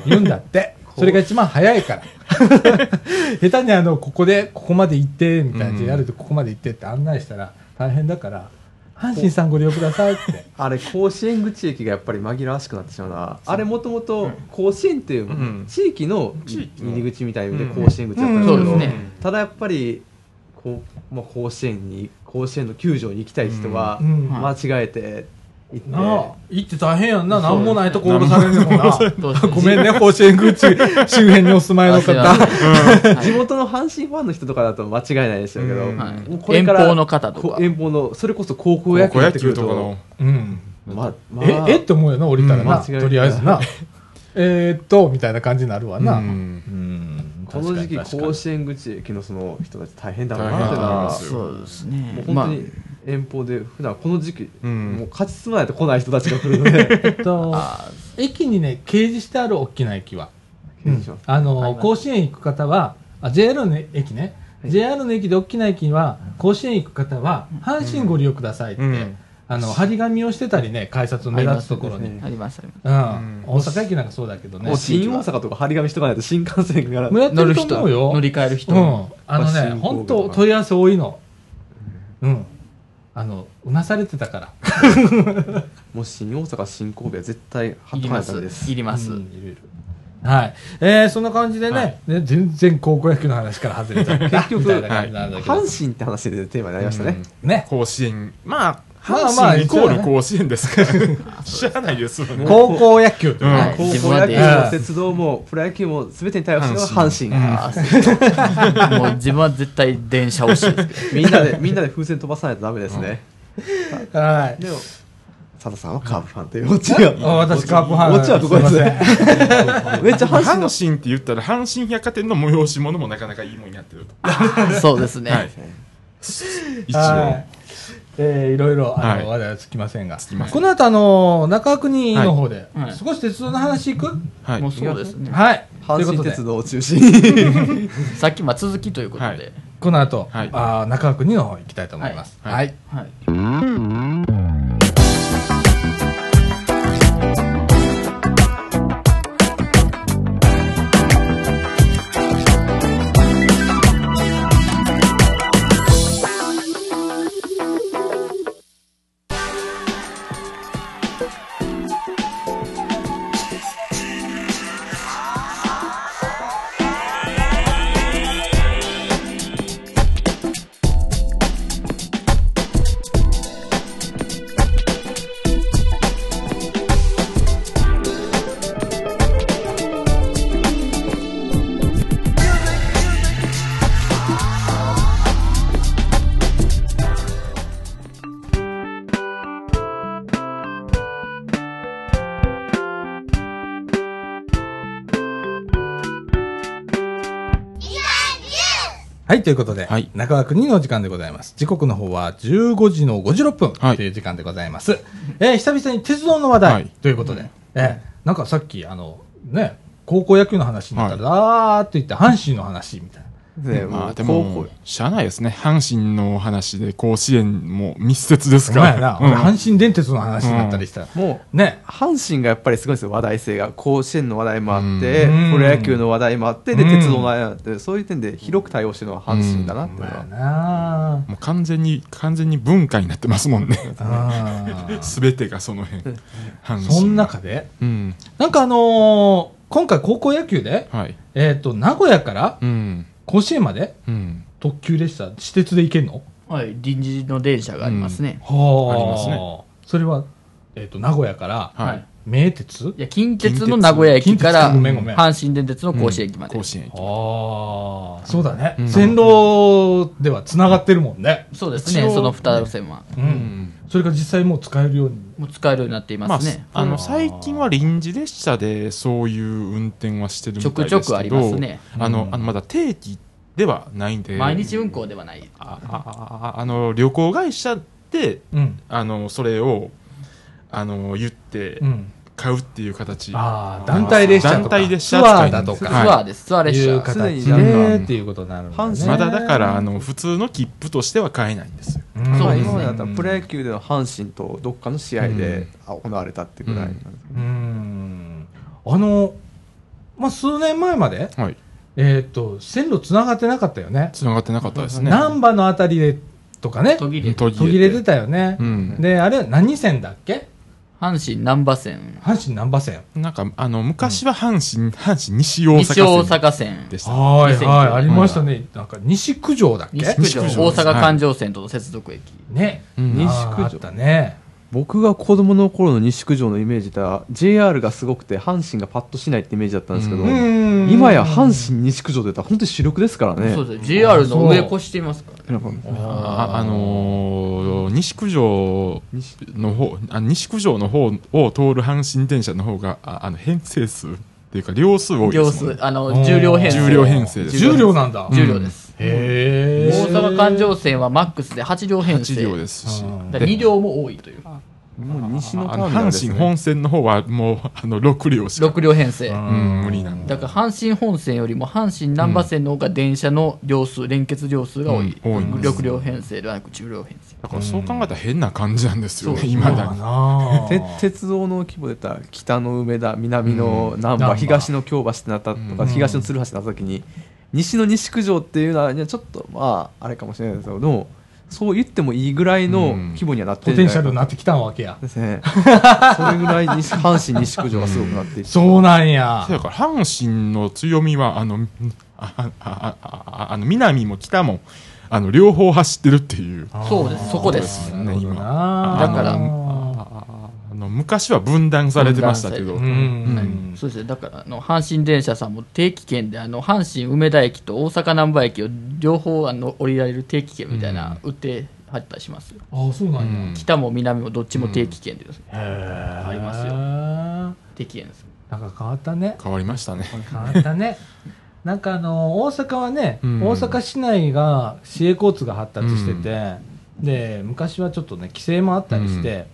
言うんだって。それが一番早いから。下手にあの、ここで、ここまで行って、みたいな、うん JR でここまで行ってって案内したら大変だから、阪神さんご利用くださいって。あれ甲子園口駅がやっぱり紛らわしくなってしまうなあれもともと甲子園っていううん地域の入り口みたいでうん甲子園口だったんですけど、そうですね。ただやっぱりこう、まあ、甲子園に甲子園の球場に行きたい人はうん間違えて行って、行って大変やんな。なんもないとこ降ろされるもんな。ごめんね、甲子園口 周辺にお住まいの方。はい。地元の阪神ファンの人とかだと間違いないですよけど、うん。はい。もうこれから遠方の方とか。こ遠方のそれこそ高校野球高校野になってくると球とかの。うん。まあまあ。え、えって思うよな、降りたらな。とりあえずな。えーっと、みたいな感じになるわな。うん。うんこの時期甲子園口駅のその人たち大変だなっていうのはと思いますよそうですね。もう本当に遠方で普段この時期、うんもう勝ち進まないと来ない人たちが来るのでえっと、あ駅にね、掲示してある大きな駅は。掲示しますあの、甲子園行く方は、あ、JR の駅ね。JR の駅で大きな駅は、甲子園行く方は、阪神ご利用くださいって、うんあの、張り紙をしてたりね、改札の目立つところに。ありますありまうん。大阪駅なんかそうだけどねもう。新大阪とか張り紙しとかないと新幹線がもうやってるとす乗る人。乗り換える人、うん。あのね、本当問い合わせ多いの。うん。あの、うなされてたから。もう新大阪新神戸は絶対貼っとかないりますいとダメですいります、うんいるいるはい。えー、そんな感じでね、ね全然高校野球の話から外れちゃった。結局みたいな感じなんだけど。阪神って話でテーマになりましたね、ね。甲子園まあまあ阪まあ神イコール甲子園ですから。知らないですもん。ね高校野球。高校野球も鉄道もプロ野球も全てに対応してるのが阪神、もう自分は絶対電車推しみんなでみんなで風船飛ばさないとダメですね、はい。でも佐藤さんはカープファンというオチが。あ私カープファンオチはどこですね？めっちゃ阪神の。阪神って言ったら阪神百貨店の催し物もなかなかいいものになってると。そうですね、はい。一応。はい。えーいろいろ、あの、はい。話題はつきませんが。この後、あの、中国の方で少し鉄道の話いく？はい。もうそうですね。はい。阪神鉄道を中心に。さっきまあ続きということで、はい。この後、はい。あー中国の方行きたいと思います。はい。はい。はいはい、ということで、はい中川国のお時間でございます。時刻の方は15時の56分はいという時間でございます。えー久々に鉄道の話題、はいということで、えーなんかさっき、あの、ね、高校野球の話になったら、あーって言って阪神の話みたいな。ねもうまあで高も校しゃあないですね。阪神の話で甲子園も密接ですから。うん。俺阪神電鉄の話になったりしたら、もうね、阪神がやっぱりすごいですよ。話題性が甲子園の話題もあってうん。プロ野球の話題もあってでうん。鉄道の話題もあってそういう点で広く対応してるのは阪神だなっていうのは、もう完全に完全に文化になってますもんね。あー。全てがその辺。阪神。その中で、うん。なんかあのー今回高校野球で、はい。えっ、と、名古屋からうん甲子園まで？うん。特急列車、私鉄で行けんの？はい、臨時の電車がありますね、はあ。りますね。それは、えっ、と、名古屋から、はい。名鉄？いや近鉄の名古屋駅から近鉄ごめんごめん。阪神電鉄の甲子園駅まで、甲子園駅。ああ、そうだね。うん。線路では繋がってるもんね。そうですねその2路線は。う。うんんそれが実際もう使えるように。もう使えるようになっていまあますね、あの最近は臨時列車でそういう運転はしてるみたいですけどちょくちょくありますねあのうんあのまだ定期ではないんで毎日運行ではないああああの旅行会社でうん。あのそれをあの言ってうん。買うっていう形、ああ、団体列車とか。団体列車。ツアーだとか。ツアーです。ツアー列いう車形すでっていうことになるんだね。まだだからあの普通の切符としては買えないんですよ。うん、そうですね。今までだったらプロ野球での阪神とどっかの試合で行われたっていうぐらいなんです。うん。あの、まあ、数年前まで、はい。えっ、と、線路繋がってなかったよね。繋がってなかったですね。難波のあたりでとかね、途切れ途途切れてたよね。うん。で、あれ、何線だっけ？阪神難波線阪神難波線。なんかあの昔は阪神、阪神西大阪西大線阪線でしたはい2009はい、ありましたね。なんか西九条だっけ？西九条西九条大阪環状線との接続駅、ね。うん西西九条九条。あったね。僕が子供の頃の西九条のイメージでは JR がすごくて阪神がパッとしないってイメージだったんですけど、うん。今や阪神西九条でたら本当に主力ですからね。そうです JR の上越していますからね。なんかああのー西九条西の方あ西九条の方を通る阪神電車の方がああの編成数っていうか両数多いで両すもん数あの重量編成。重量編成です重量なんだ。重量です、へえ。大阪環状線はマックスで8両編成。8両ですし。うん。だ2両も多いという。もう西のタあのーミナルです、ね、阪神本線の方はもうあの6両しか、6両編成。うん、無理なんだ。だから阪神本線よりも阪神難波線の方が電車の両数連結両数が多い、うん多いんです6両編成ではなく10両編成。だからそう考えたら変な感じなんですよね、そう今だに。鉄道の規模でたら北の梅田南の難波、難波東の京橋ってなったとか、うん。東の鶴橋ってなった時に西の西九条っていうのは、ちょっとまああれかもしれないですけどでもそう言ってもいいぐらいの規模にはなってポるんじゃないか。テンシャルになってきたわけや。ですね。それぐらい西阪神西九条がすごくなっていてそうなんや。そやから阪神の強みはあのあああああの南も北もあの両方走ってるっていう。そうです。そこです。なるほどな。だからの昔は分断されてましたけど、ううん。ん。そうですね。だからあの阪神電車さんも定期券であの阪神梅田駅と大阪難波駅を両方あの降りられる定期券みたいな売ってはったりしますよ、ああそうなんや、うん北も南もどっちも定期券でですね、へえありますよ。よ定期券です。なんか変わったね。変わりましたね。変わったね。なんかあの大阪はね、うん。大阪市内が市営交通が発達してて、で昔はちょっとね規制もあったりして、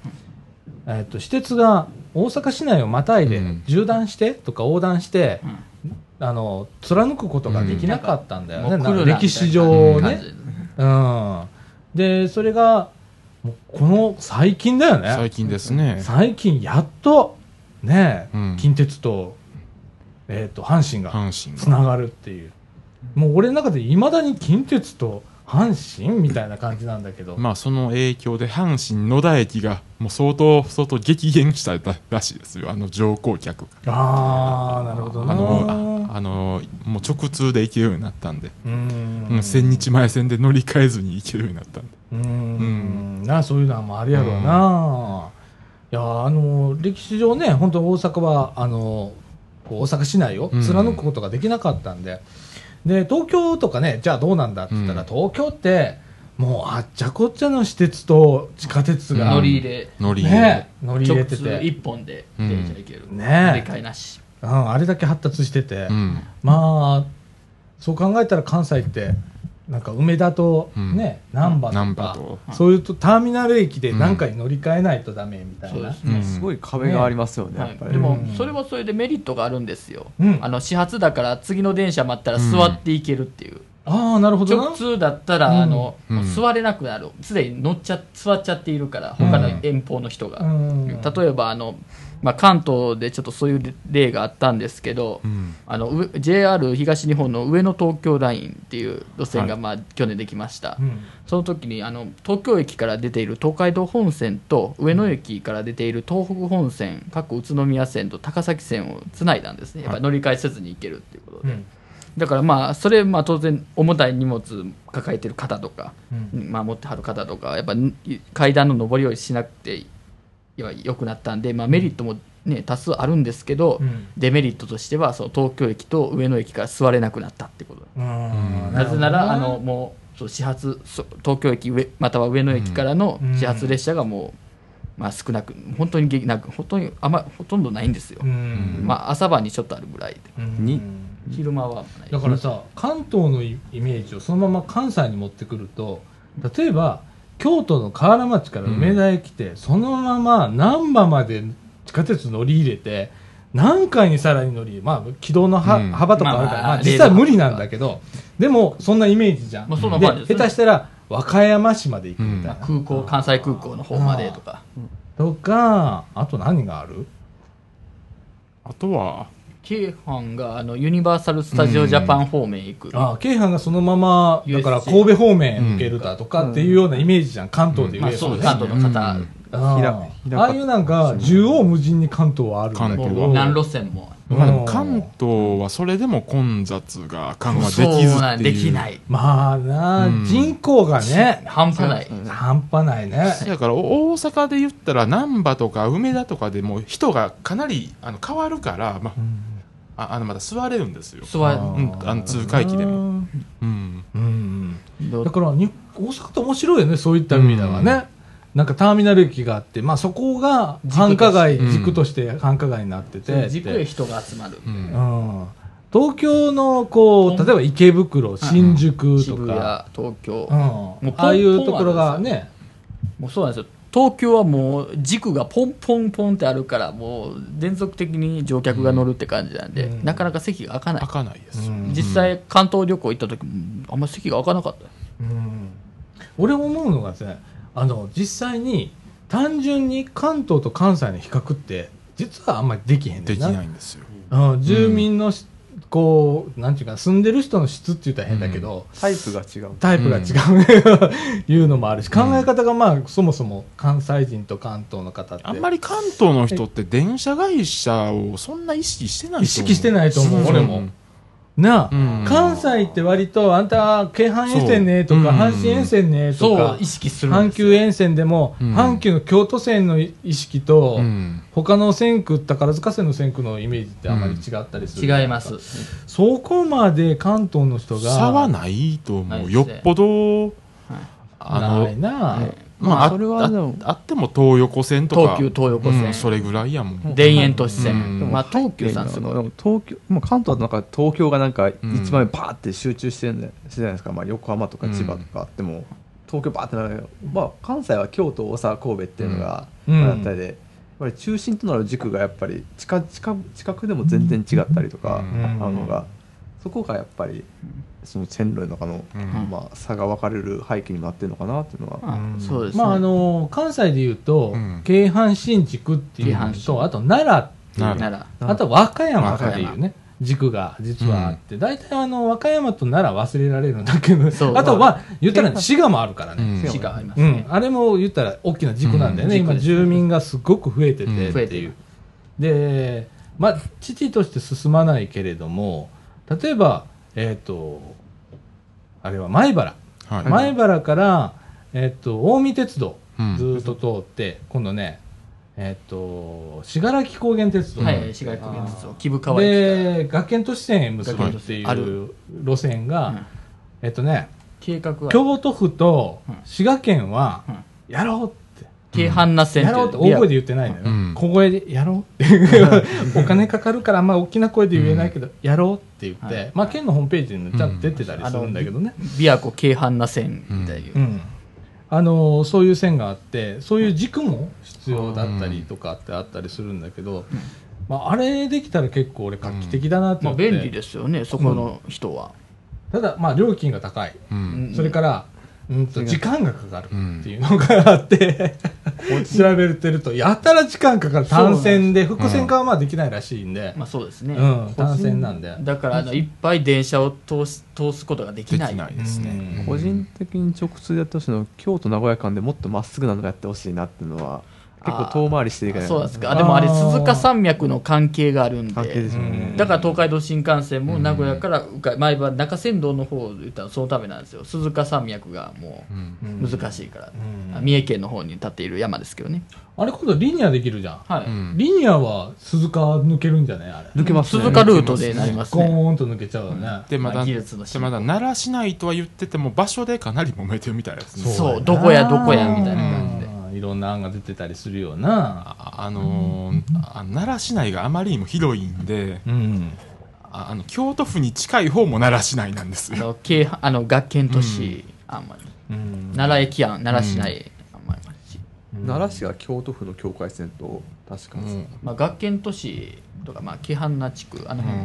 えっと私鉄が大阪市内をまたいでうん。縦断してとか横断して、あの貫くことができなかったんだよね、もうなん歴史上ね。でうん、でそれがこの最近だよね。最近ですね。最近やっとね、うん。近鉄と,、えー、と阪神が阪神つながるっていう。もう俺の中でいまだに近鉄と阪神みたいな感じなんだけど、まあその影響で阪神野田駅がもう相当相当激減したらしいですよ。あの乗降客が。ああなるほどな。あのああのもう直通で行けるようになったんで、ううんん、千日前線で乗り換えずに行けるようになったんで。うん。なそういうのもあるやろうな、いやあの歴史上ね本当大阪はあの大阪市内を貫くことができなかったんで、で東京とかねじゃあどうなんだって言ったら、うん。東京ってもうあっちゃこっちゃの私鉄と地下鉄が、乗り入れ。乗り入れ。ね乗り入れて直通て、一本で電車行ける、ね乗り換えなし。うん、あれだけ発達してて、うん。まあそう考えたら関西ってなんか梅田とうん。ね、難波難とか、波と。そういうとターミナル駅で何回乗り換えないとダメみたいな、そうですうん。すごい壁がありますよねはいでもうん。それはそれでメリットがあるんですよ、うん。あの始発だから次の電車待ったら座っていけるっていう、ああなるほどな。直通だったら、うん。あの座れなくなる。すでに乗っちゃ座っちゃっているから他の遠方の人が、うん。例えばあの、まあ、関東でちょっとそういう例があったんですけど、うん。あのう JR 東日本の上野東京ラインっていう路線が、はい。まあ、去年できました、うん。その時にあの東京駅から出ている東海道本線と上野駅から出ている東北本線、かっこ宇都宮線と高崎線をつないだんですね、やっぱり乗り換えせずに行けるっていうことで、うん。だからまあそれまあ当然重たい荷物抱えてる方とか、うん。まあ、持ってはる方とかはやっぱ階段の上り下りしなくてよくなったんで、まあ、メリットも、ね、多数あるんですけど、うん。デメリットとしてはその東京駅と上野駅から座れなくなったってこと。うん。なぜならあのもうそう始発そう東京駅上または上野駅からのうん。始発列車がもう、まあ、少なく本当に激なく本当にあんまほとんどないんですよ、うん。まあ、朝晩にちょっとあるぐらいで。うん。に？昼間はないだからさ関東のイメージをそのまま関西に持ってくると例えば京都の河原町から梅田へ来て、そのまま難波まで地下鉄乗り入れて何回にさらに乗りまあ軌道のは、うん。幅とかあるから、まあまあまあ実際無理なんだけどでもそんなイメージじゃん、まあそんなでね。下手したら和歌山市まで行くみたいな、空港関西空港の方までとか。とかあと何がある？あとは京阪があのユニバーサル・スタジオ・ジャパン方面へ行く、ああ京阪がそのままだから神戸方面へ抜けるだとかっていうようなイメージじゃん関東で。言まあ、えばねそう関東の方、うん。あああいうなんか縦横無尽に関東はあるんだけ関東。どは何路線も。まあ関東はそれでも混雑が緩和できずっていう。できないまあな、うん。人口がね。半端ない。半端ないね。だからお大阪で言ったら難波とか梅田とかでも人がかなりあの変わるから、まあ、ああのまだ座れるんですよ、座る。うん、あの通過駅でも、うん、うん。どだからに大阪って面白いよねそういった意味ではね、うん。なんかターミナル駅があって、まあ、そこが繁華街うん。軸として繁華街になってて、軸へ人が集まる、う。ん。うん、東京のこう例えば池袋新宿と渋谷か、東京、ああいうところがね。もうそうなんですよ東京はもう軸がポンポンポンってあるからもう連続的に乗客が乗るって感じなんで、うん。なかなか席が開かない。開かないです。よ、うん。実際関東旅行行った時もあんま席が開かなかった。うん。俺思うのがですねあの実際に単純に関東と関西の比較って実はあんまりできへんねできんなないんですよ。うん、住民のし、こうなんていうか住んでる人の質って言ったら変だけど、タイプが違う。タイプが違う。ね、いうのもあるし考え方がまあそもそも関西人と関東の方って。あんまり関東の人って電車会社をそんな意識してないと思う。意識してないと思う、ん俺も。なあ、うん。関西って割とあんた京阪沿線ねとか、阪神沿線ねとか意識する阪急沿線でも、うん。阪急の京都線の意識と、うん。他の線区宝塚線の線区のイメージってあまり違ったりする、違います。そこまで関東の人が差はないと思う。よっぽど、あのない、な、まあ、あそれはでもああっても東横線とか。東急東横線。うんそれぐらいやもん。田園都市線、うん。まあ、東急さんすごい。でも東京もう関東はなんか東京がなんかうん一番バーって集中してるん。でしてじゃないですか、まあ、横浜とか千葉とかあっても、東京バーってなるけど、まあ、関西は京都大阪神戸っていうのがうん。あったりで、やっぱり中心となる軸がやっぱり近近近くでも全然違ったりとか、うん。あのがそこがやっぱりその線路の中の、うん。まあ、差が分かれる背景になってるのかなっていうのは、あうん。そうですね、まああの関西でいうと、うん。京阪新宿っていうのとあと奈良っていう奈ならあと和歌山っていうね軸が実はあって、大体あの和歌山と奈良忘れられるんだけど あとは言ったら滋賀もあるからね、うん。市がありますね。うん、あれも言ったら大きな軸なんだよね、今住民がすごく増えててう。ん。っていう、でまあ父として進まないけれども例えばえっ、とあれは米原、はい。米原から、えっと近江鉄道うん。ずーっと通って、今度ねえっ、と信楽高原鉄道、はい市街高原鉄道。木生川駅で学研都市線へ結ぶっていあう。る路線が、うん。えっとね計画は。京都府とうん。滋賀県はうん。やろうって、京阪那線やろう。って大声で言ってないのよ、うん。小声でやろう。っ てお金かかるからあんま大きな声で言えないけど、やろうって言って、はい。まあ県のホームページにちゃんと出てたりするんだけどね、琵琶湖京阪那線みたいな、うん。あのーそういう線があってそういう軸も必要だったりとかってあったりするんだけど、まあ、あれできたら結構俺画期的だなってまあ思って、便利ですよねそこの人は、ただまあ料金が高い、うん。それから、うん、と時間がかかるっていうのがあって、調べてるとやたら時間かかる。単線で複線化はまあできないらしいんで、まあそうですね、うん、単線なんで。だからあのいっぱい電車を通す通すことができない。できないですね。うん。個人的に直通でやってほしいのは京都名古屋間でもっとまっすぐなのがやってほしいなっていうのは結構遠回りしていかないそうなんですか。あでもあれ鈴鹿山脈の関係があるんで。ね、うんだから東海道新幹線も名古屋からうか前は中山道の方を言ったらそのためなんですよ。鈴鹿山脈がもうん。う難しいから、うん。三重県の方に立っている山ですけどね、あれ今度リニアできるじゃん、はい。うん。リニアは鈴鹿抜けるんじゃないあれ抜けますね。鈴鹿ルートでなりますゴねーンと抜けちゃうよね、でまだまあ技術のまだ奈良市内とは言ってても場所でかなり揉めてるみたいですね。そうどこやどこやみたいな感じ。でうんいろんな案が出てたりするような。ああの奈良市内があまりにも広いんでうん。ああの京都府に近い方も奈良市内なんです。よあの京阪あの学研都市、あんまり。うん。奈良駅やん奈良市内、あんまり。あん。まりし奈良市が京都府の境界線と確かに、うん。まあ、学研都市とか、まあ、京阪那地区あの辺、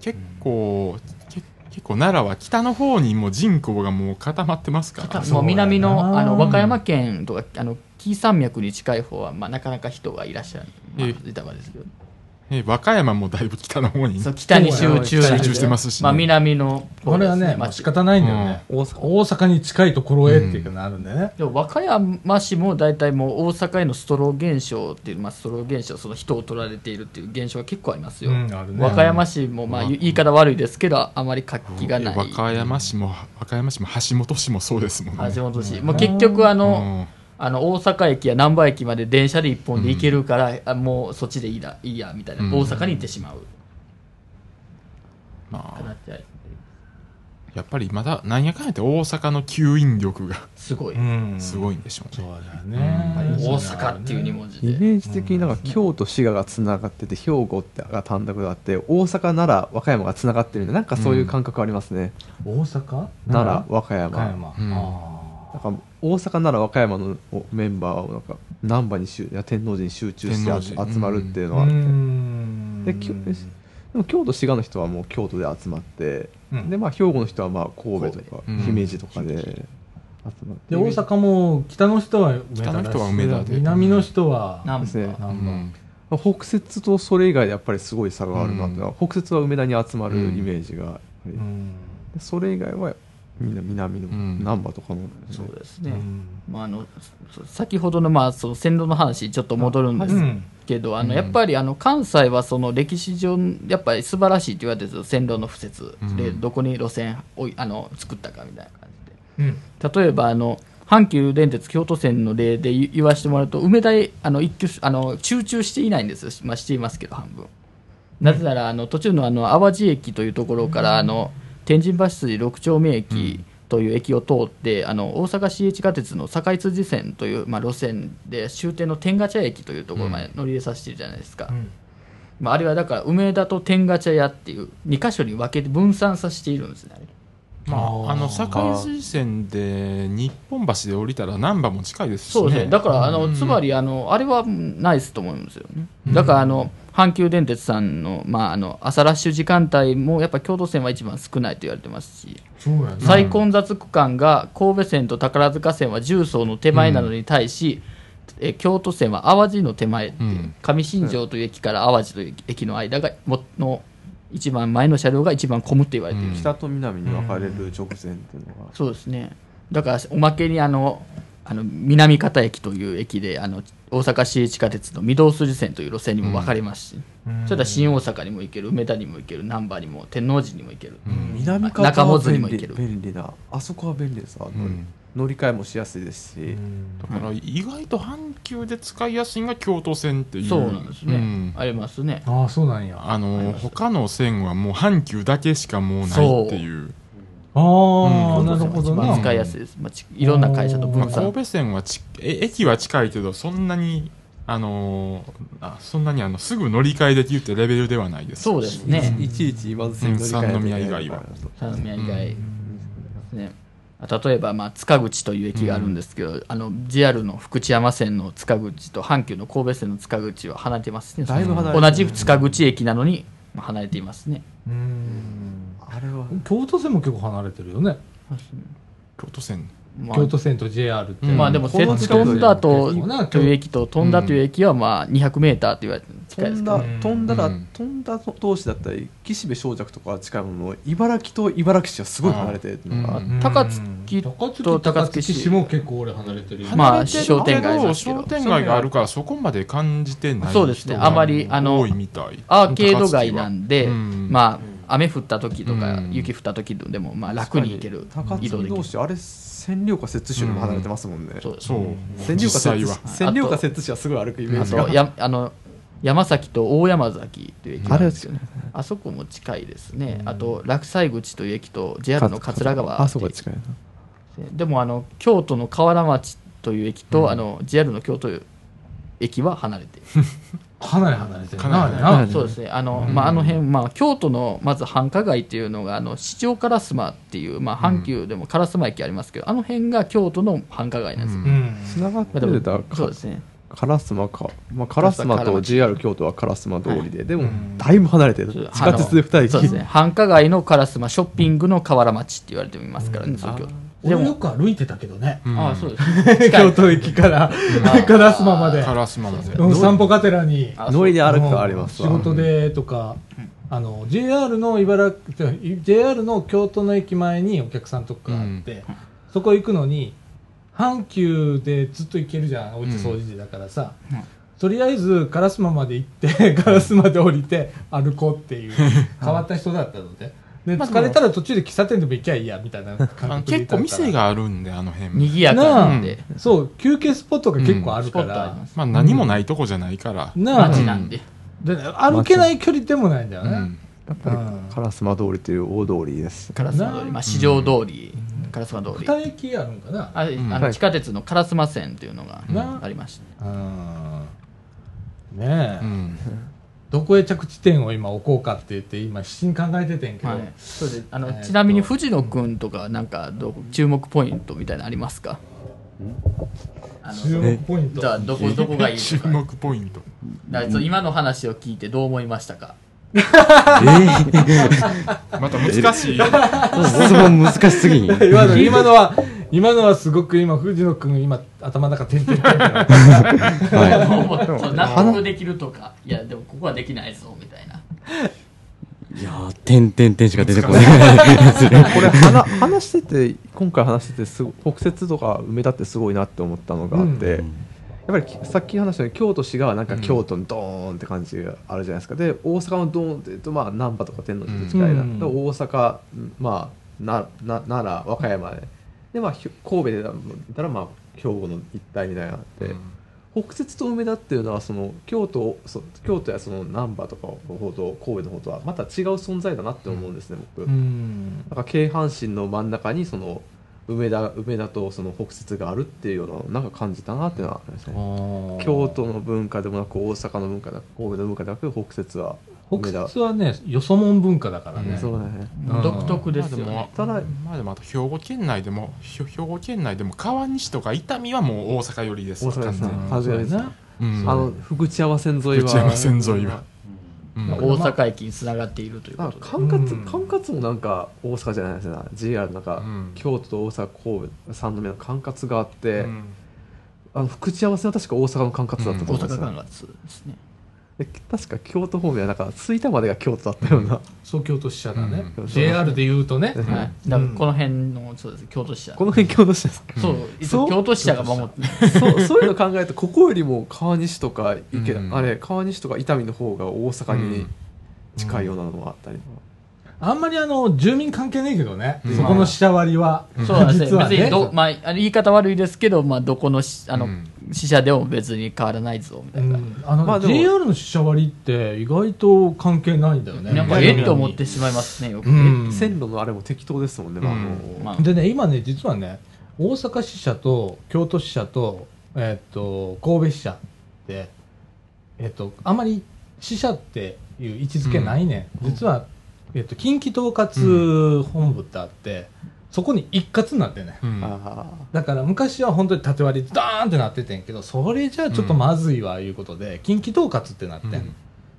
結構け結構奈良は北の方にもう人口がもう固まってますから。そうもう南のあの和歌山県とかあの紀伊山脈に近い方は、まあ、なかなか人がいらっしゃる、まあ、え。豊かですけどえ和歌山もだいぶ北の方に。そう北に集中集中してますしね。まあ、南のこれはね、まあ、仕方ないんだよね、大阪。大阪に近いところへっていうかなるんだよね、でも和歌山市も大体もう大阪へのストロー現象っていう、まあ、ストロー現象その人を取られているっていう現象が結構ありますよ、うんあるね。和歌山市も、まあ、言い方悪いですけどあまり活気がない。和歌山市も和歌山市も橋本市もそうですもんね。橋本市、もう結局あの、うんあの大阪駅や難波駅まで電車で一本で行けるから、あもうそっちでいいだいいやみたいな、うん。大阪に行ってしまう。まあ。やっぱりまだなんやかんやって大阪の吸引力が。すごい、うん。すごいんでしょうね、そうだよね、大阪っていう2文字で、イメージ的になんか京都滋賀がつながってて兵庫ってが単独があって大阪奈良和歌山がつながってるんでなんかそういう感覚ありますね、大阪？奈良？和歌山。和歌山、うん。あなんか大阪奈良和歌山のメンバーをなんか難波に集いや天王寺に集中して集集まるっていうのうはあって、ん。できでも京都滋賀の人はもう京都で集まって、うん。でまあ兵庫の人はまあ神戸とか姫路とかで集まって、で大阪も北の人は梅田だし北の人は梅田で。南の人はなんですね。難波北摂とそれ以外でやっぱりすごい差があるなって、北摂は梅田に集まるイメージがやっぱり、うん。でそれ以外は南のうん。難波とかの、そうですね、うん。まあ、あのそ先ほどの,、まあその線路の話ちょっと戻るんですうん。けど、あのうん。やっぱりあの関西はその歴史上やっぱり素晴らしいと言われてるんですよ線路の敷設でうん。どこに路線をあの作ったかみたいな感じで。うん。例えばあの阪急電鉄京都線の例で言言わせてもらうと梅田へあの一挙あの集中していないんですよ、まあ、していますけど半分。なぜならあの途中のあの淡路駅というところからあの天神橋筋六丁目駅という駅を通ってあの大阪市営地下鉄の堺筋線という、まあ、路線で終点の天下茶屋駅というところまで乗り入れさせてるじゃないですか、ん。まあ、あれはだから梅田と天下茶屋っていう2箇所に分けて分散させているんですねあれ。まあ、あの堺筋線で日本橋で降りたら難波も近いですしね。そうですね。だから、あの、うん。つまり、あの、あれはナイスと思うんですよね。だから、あの、阪急電鉄さんの、まあ、あの、朝ラッシュ時間帯も、やっぱ京都線は一番少ないと言われてますし、そうやね最混雑区間が神戸線と宝塚線は重曹の手前なのに対し、え京都線は淡路の手前っていう、うん。上新庄という駅から淡路という駅の間がもの一番前の車両が一番混むって言われている、うん。北と南に分かれる直線っていうのが、そうですね。だからおまけにあのあの南方駅という駅であの大阪市営地下鉄の御堂筋線という路線にも分かれますし、それから新大阪にも行ける梅田にも行ける難波にも天王寺にも行ける、南方中本にも行ける。便利なあそこは便利です。わ、ん。乗り換えもしやすいですし、だから意外と阪急で使いやすいのが京都線っていう。そうなんですね、うん。ありますね。ああそうなんや。ああの他の線はもう阪急だけしかもうないっていうあー、うん。なるほど一番な使いやすいです、まあ、ちいろんな会社とまあ、分散神戸線はちえ駅は近いけどそんなにあのーあそんなにあのすぐ乗り換えできるってレベルではないです。そうですね。いちいち言わずに乗り換えうん。三宮以外は。三宮以外。ですね、例えば、まあ、塚口という駅があるんですけど、あの JR の福知山線の塚口と阪急の神戸線の塚口は離れてますね。だいぶ離れてる。同じ塚口駅なのにまあ離れていますね。うんあれは。京都線も結構離れてるよね。京都線。まあ。京都線と JR って、うん。まあでも、この近くで。飛んだとという駅と飛んだという駅はまあ200メーターと言われて近い飛んだですから、うん飛んだら、うん。飛んだ同士だったり岸辺小尺とかは近いものの茨城と茨城市はすごい離れてるのが。高槻と高槻市も結構俺離れてるよまあ商店街商店街があるからそこまで感じてないそうですね。あまりあの多いみたい。アーケード街なんで、うん。まあ雨降った時とか、うん。雪降った時でもまあ楽に行ける移動できる。同士あれ千両か摂津市よりも離れてますもんね、そう。千両か摂津市はすごい歩くイメーあジが。とや あの山崎と大山崎という駅があるんですよ。ねあれあそこも近いですね、あと落西口という駅と JR の桂川あそこが近いな。でもあの京都の河原町という駅と、うん。あの JR の京都駅は離れて いるかなり離れてる。かな。そうですね。あの、うん。まあ、あの辺、まあ、京都のまず繁華街っていうのがあの市長烏丸っていう、まあ、阪急でも烏丸駅ありますけど、あの辺が京都の繁華街なんですよ、ううん。んつながってまあでもるだそうですね。烏丸か、まあ、烏丸と JR 京都は烏丸通りで、でもうん。だいぶ離れてる、そう地下鉄で2駅そうですね。繁華街の烏丸ショッピングの河原町って言われてもいますからね、そう京。都よもく歩いてたけどね。うん。ああそうです 京都駅から烏丸まで。烏丸まで。うん散歩がてらにあ乗りで歩くとありますわ。仕事でとか、あの JR の茨城 JR の京都の駅前にお客さんとかあって、そこ行くのに阪急でずっと行けるじゃんおうち掃除時だからさ、うん。とりあえず烏丸まで行って 烏丸で降りて歩こうっていう 変わった人だったので。でまあ疲れたら途中で喫茶店でも行きゃいいやみたいな感あの覚でいたから結構店があるんであの辺。も賑やかなんで、そう休憩スポットが結構あるから。り、ます。まあ何もないとこじゃないから。なあ。街なんで、で歩けない距離でもないんだよね、うん。やっぱり。烏丸通りという大通りです。烏丸通り、まあ、市場通り、烏丸通り。二駅あるんかな。ああん。の地下鉄の烏丸線っていうのがな。ありまして、うん。ねえ、うんどこへ着地点を今置こうかって言って今必死に考えててんけど、はい、そうであの、えーと。ちなみに藤野君とかなんかど注目ポイントみたいなのありますか？あの注目ポイント。じゃあどこどこがいい注目ポイント。だそう今の話を聞いてどう思いましたか？また難しい。質問難しすぎん。今の今のは今のはすごく今藤野君今頭の中点々点々はそう納得できるとか。いやでもここはできないぞみたいな。いい。いやー、点々点しか出てこないですね。これ話話してて今回話しててすご北摂とか梅田ってすごいなって思ったのがあって、やっぱりきさっき話したように京都市がなんか京都にドーンって感じがあるじゃないですか。で大阪のドーンって言うとまあ難波とか天王寺と近いな、うん。で大阪まあなな奈良和歌山でで、まあ、ひ神戸でだったらまあ兵庫の一帯みたいなって、北摂と梅田っていうのはその京都そう京都やその難波とかの方と神戸の方とはまた違う存在だなって思うんですね、僕。うん。なんか京阪神の真ん中にその梅田梅田とその北摂があるっていうようななんか感じたなっていうのはありますね。京都の文化でもなく大阪の文化だ神戸の文化でなく北摂は北摂はねよそもん文化だからね、そうだね。うん。独特ですよまあねただまあでもあと兵庫県内でも兵庫県内でも川西とか伊丹はもう大阪寄りです大阪ですね。うん初めですあの福知山線沿いは。福知山線沿いは。うん。大阪駅につながっているというあことで。管轄、うん管轄もなんか大阪じゃないですね JR なんか、うん。京都と大阪神戸三宮の管轄があって、うん。あの福知山線は確か大阪の管轄だったと大思うんです。よ、阪管轄ですねで確か京都方面はなんか吹田までが京都だったような、そう京都支社だね、うん。JR で言うとね、うん。はい、だからこの辺のそうです。京都支社。この辺京都市ですそう。京都支社が守って。そう。そういうの考えるとここよりも川西とか池、うん。あれ川西とか伊丹の方が大阪に近いようなのがあったり。とか、あんまりあの住民関係ねえけどね、うん。そこの支社割は、そうなんですね。実はね。別にど、まあ、言い方悪いですけど、まあ、どこのしあの、うん。支社でも別に変わらないぞみたいな、うん。あのまあ JR の支社割って意外と関係ないんだよね。なんかええって思ってしまいますねよく、うん。線路のあれも適当ですもんね、まあ。まあ。でね今ね実はね大阪支社と京都支社と,、えっと神戸支社って、えっとあまり支社っていう位置づけないね、ん、実は、えっと近畿統括本部ってあって、そこに一括になってんね。うん。あだから昔は本当に縦割りダーンってなっててんけどそれじゃあちょっとまずいわいうことで、近畿統括ってなってん、うん。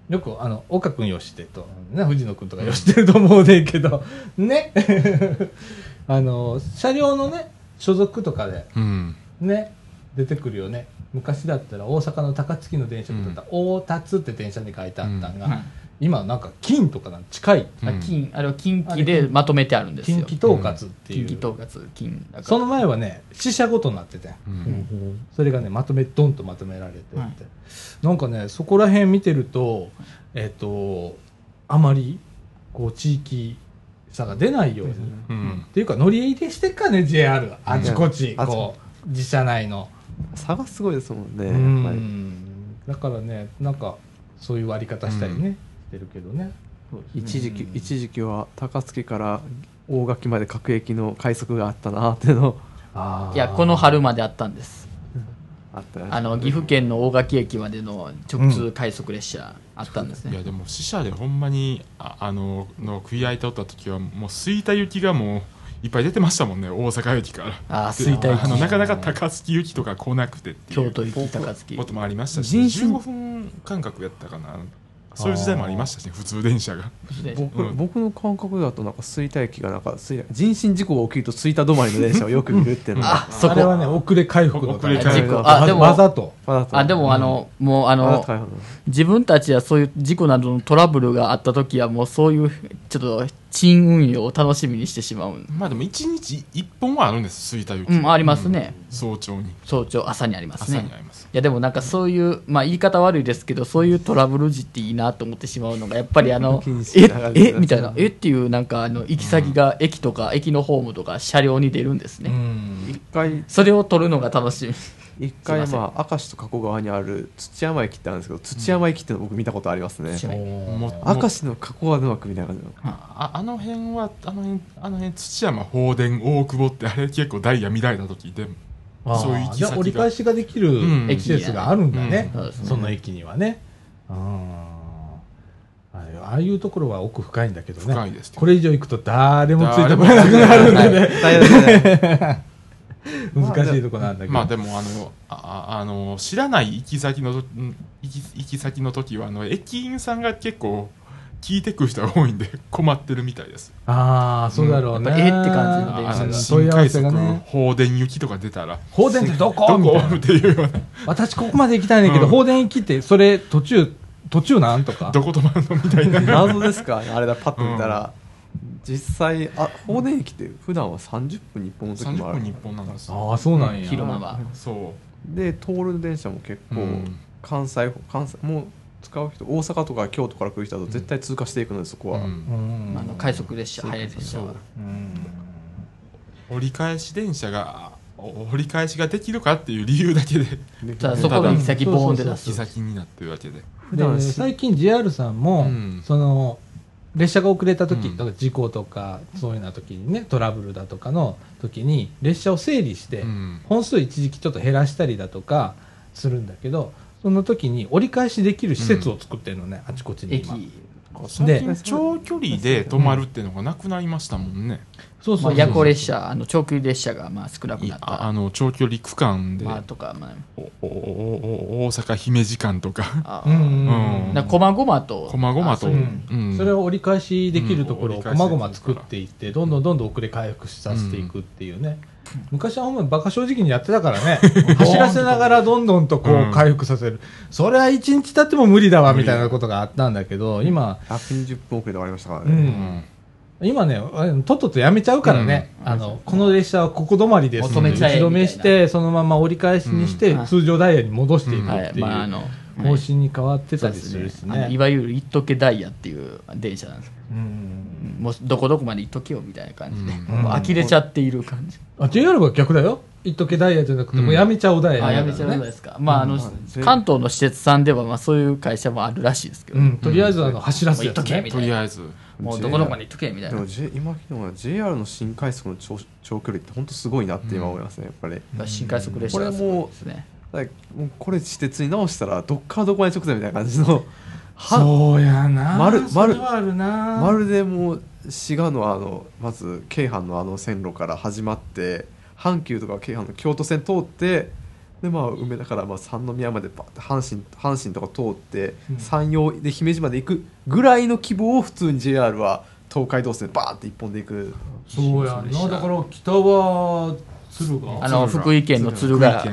よくあの岡君よしてと、ね、藤野君とかよしてると思うねんけどね。あの車両のね所属とかでうん。ね出てくるよね。昔だったら大阪の高槻の電車だったら「大達」って電車に書いてあったんが、はい今なんか金とかなん近い。あ金あれは近畿でまとめてあるんですよ。近畿統括っていう、近畿統括金だから。その前はね支社ごとになっててうん。それがねまとめドンとまとめられてて、はい。なんかねそこら辺見てるとえっ、とあまりこう地域差が出ないように、うん。っていうか乗り入れしてっかね JR あちこちうん。こう自社内の、差がすごいですもんね、だからねなんかそういう割り方したりね、してるけどね。一時期一時期は高槻から大垣まで各駅の快速があったなっていうの。いやこの春まであったんです。あったあの岐阜県の大垣駅までの直通快速列車あったんですね、いやでも死者でほんまにああのの食い合いとった時はもう吹田行きがもういっぱい出てましたもんね。大阪駅から。あ吹田駅あのなかなか高槻行きとか来なくてっていう。京都行き高槻。こともありましたし人身15分間隔やったかなそういう時代もありましたしね普通電車が。僕,、うん。僕の感覚だとなんか吹田駅がなんか人身事故が起きると吹田止まりの電車をよく見るっていうのがあそこ。あれはね遅れ回復のため遅れ回復わあでもわざと。わざと。あでもあの、もうあわざのと大変なの自分たちはそういう事故などのトラブルがあった時はもうそういうちょっと賃運用を楽しみにしてしまう。ん、まあでも1日1本はあるんです。吹田行き、うん、ありますね、早朝に。早朝朝にありますね。朝にあります。いやでもなんかそういうまあ言い方悪いですけどそういうトラブル時っていいなと思ってしまうのがやっぱりあの ええみたいな。えっていうなんかあの行き先が駅とか駅のホームとか車両に出るんですね、うん。一回。それを撮るのが楽しみ一回ままあ明石と加古川にある土山駅ってあるんですけど土山駅っての僕見たことありますね、う明石の加古川沼区みたいな感じのああの辺はあの辺あの辺土山放電大久保ってあれ結構ダイヤ乱れた時でそういう行き先が。じゃあ折り返しができるうん。施設があるんだね、うん。そうですね。その駅にはね。うんあれああいうところは奥深いんだけどね。深いですけどこれ以上行くと誰もついてこれなくなるんでね。難しいとこなんだけど。まあでもあのああの知らない行き先の行き行き先の時はあの駅員さんが結構聞いてくる人が多いんで 困ってるみたいですああ、そうだろうね。うんえって感じの電車の新快速ね。放電行きとか出たら放電ってどこ？どこみたいなっていうような 私ここまで行きたいねんけど、うん放電行きって、それ途中、途中なんとか？どこ止まるの？みたいな謎ですかあれだパッと見たら、実際あ放電駅って普段は30分に1本の時も30ある。分日本なんですよ。ああ、そうなんや。広間は。そで通る電車も結構、うん。関西関西もう使う人大阪とか京都から来る人だと絶対通過していくのでそこは、う、うん。うん。あの快速列車速い列車は。うん。折り返し電車がお折り返しができるかっていう理由だけで。ただそこで行き先ボーンで出行きす先になってるわけで。で最近 JR さんも、うん。その列車が遅れた時、うん。だから事故とかそういうような時にねトラブルだとかの時に列車を整理して、うん。本数一時期ちょっと減らしたりだとかするんだけどその時に折り返しできる施設を作ってるのね、あちこちに駅。今最近長距離で止まるっていうのがなくなりましたもんね、そうそう夜行列車あの長距離列車がまあ少なくいなった。ああの長距離区間で、まあとかまあ。おおおお大阪姫路間とか。あうんうん。うんだから細々と。細々と。あそれを折り返しできるところをうんこまごま作っていってどんどんどんどん遅れ回復させていくっていうね、昔はほんまにバカ正直にやってたからね。走らせながらどんどんとこうん。う回復させる、それは一日経っても無理だわみたいなことがあったんだけど今、120分遅れで終わりましたからうね、ん。今ねとっととやめちゃうからね、あのこの列車はここ止まりです求めちゃえ打ち止めしてそのまま折り返しにして、うん。通常ダイヤに戻していくっていう方針に変わってたりするしあのいね。わゆる一時ダイヤっていう電車なんです。うんもうどこどこまで行っとけよみたいな感じで、うん。もう呆れちゃっている感じ、あ JR は逆だよ。一時ダイヤじゃなくて、うん。もうやめちゃおうダイヤねやめちゃうですか、まああのうん関東の施設さんではまあそういう会社もあるらしいですけど、うん、とりあえずあの走らせね。行っとけみたいな。とりあえず。もうどこどこまで行っとけみたいな。でも、J、今聞いたのは JR の新快速の長長距離って本当すごいなって今思いますねやっぱり。新快速列車がすごいですね。だからもうこれ私鉄に直したらどっからどこまで直線みたいな感じのはそうやな。丸それはあるな。まるでもう滋賀のあのまず京阪のあの線路から始まって阪急とか京阪の京都線通ってでまあ梅田からまあ三宮までバッて阪神阪神とか通って、うん。山陽で姫路まで行くぐらいの規模を普通に JR は東海道線バーって一本で行く。そうやな。だから北は敦賀あの福井県の敦賀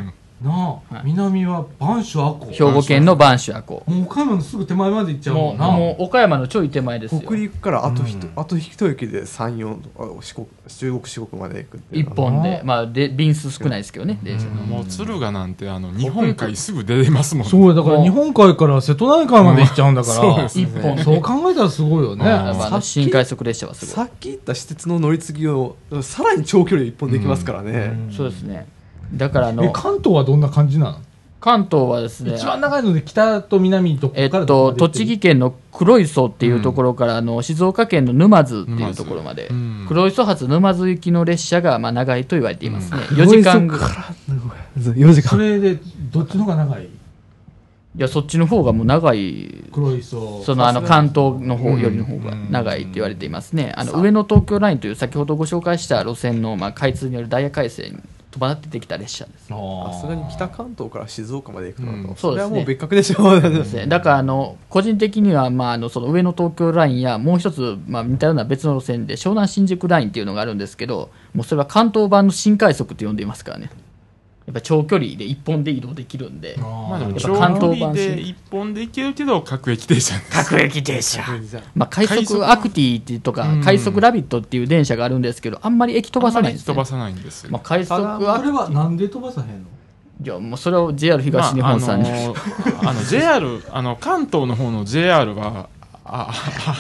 なあ、はい。南は播州赤穂。兵庫県の播州阿古もう岡山のすぐ手前まで行っちゃうもうもんな。もう岡山のちょい手前ですよ。北陸からあとひと、うん。あと一駅で山陽とか四国中国四国まで行くっていう一のは。本でまあで便数少ないですけどね電車の。もう敦賀なんてあの日本海すぐ出れますもんそうやだから日本海から瀬戸内海まで行っちゃうんだから、そうです一本。そう考えたらすごいよね、やっぱあのさっき新快速列車はすごい。さっき言った私鉄の乗り継ぎをさらに長距離一本できますからね、そうですねだからあのえ関東はどんな感じなの？関東はですね一番長いので北と南どこえっと栃木県の黒磯っていうところから、あの静岡県の沼津っていうところまで、うん。黒磯発沼津行きの列車がまあ長いと言われていますね、うん。4時間ぐらい。4時それでどっちの方が長い？いやそっちの方がもう長い。黒磯。そのあの関東の方うんよりの方が長いって言われていますね、あの上野東京ラインという先ほどご紹介した路線のまあ開通によるダイヤ改正に伴ってできた列車です。ささすがに北関東から静岡まで行くとと、うん。それはそうですね。もう別格でしょう。ですね。だからあの個人的には、まあ、あのその上野東京ラインやもう一つ、まあ、似たような別の路線で湘南新宿ラインっていうのがあるんですけどもうそれは関東版の新快速と呼んでいますからねやっぱ長距離で一本で移動できるんで。まあでも長距関東版離で一本で行けるけど各駅停車。各駅停車。まあ、快快速。速アクティとかうん。快速ラビットっていう電車があるんですけどあんまり駅飛ばさないんですね飛ばさないんですよ。まあ、快速あアクあれはなんで飛ばさへんの？いやもうそれを JR 東日本さんに、まああのあの JR あの関東の方の JR はあ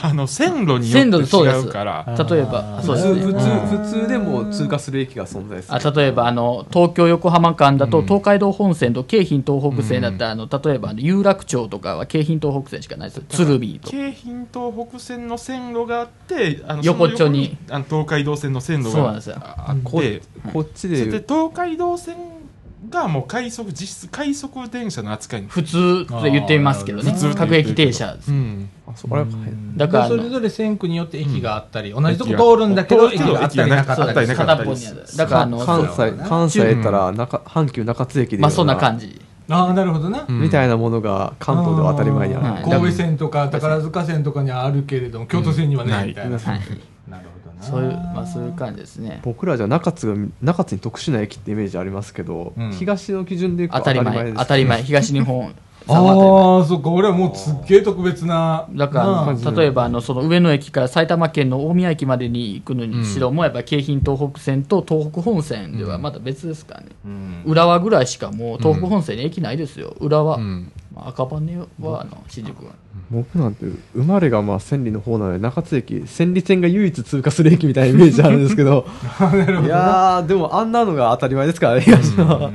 ああの線路によって違うから。例えば普通普通普通でも通過する駅が存在する。あ例えばあの東京横浜間だと、うん。東海道本線と京浜東北線だったら、あの例えばあの有楽町とかは京浜東北線しかないですよ。鶴見とか。京浜東北線の線路があってあの横っちょにあの東海道線の線路がそうなんですよ。ああっこてこっちそれで東海道線がもう快速実質快速電車の扱いに普通って言ってますけどね。各駅停車です。うん。あそこらだからそれぞれ線区によって駅があったり、同じとこ通るんだけど、駅駅があったりなかったり。片っぽにある。だからあの関西関西たら中阪急中津駅でまあそんな感じ。じああ、なるほどな。うん。みたいなものが関東では当たり前にある、はい神戸線とか宝塚線とかにはあるけれども、京都線にはね、ないみたいな。はい。そういうまあそういう感じですね。僕らじゃ中津が中津に特殊な駅ってイメージありますけど、うん。東の基準でいくと当たり前です当たり前。東日本 ああ、そっか、俺はもうすっげえ特別な。だから例えばあのその上野駅から埼玉県の大宮駅までに行くのにしろもやっぱ京浜東北線と東北本線ではまた別ですからね、うん浦和ぐらいしかもう東北本線に駅ないですよ。浦和、うんまあ赤羽はあの新宿は。僕なんて生まれがまあ千里の方なので中津駅千里線が唯一通過する駅みたいなイメージあるんですけど。いやーでもあんなのが当たり前ですからね東のは、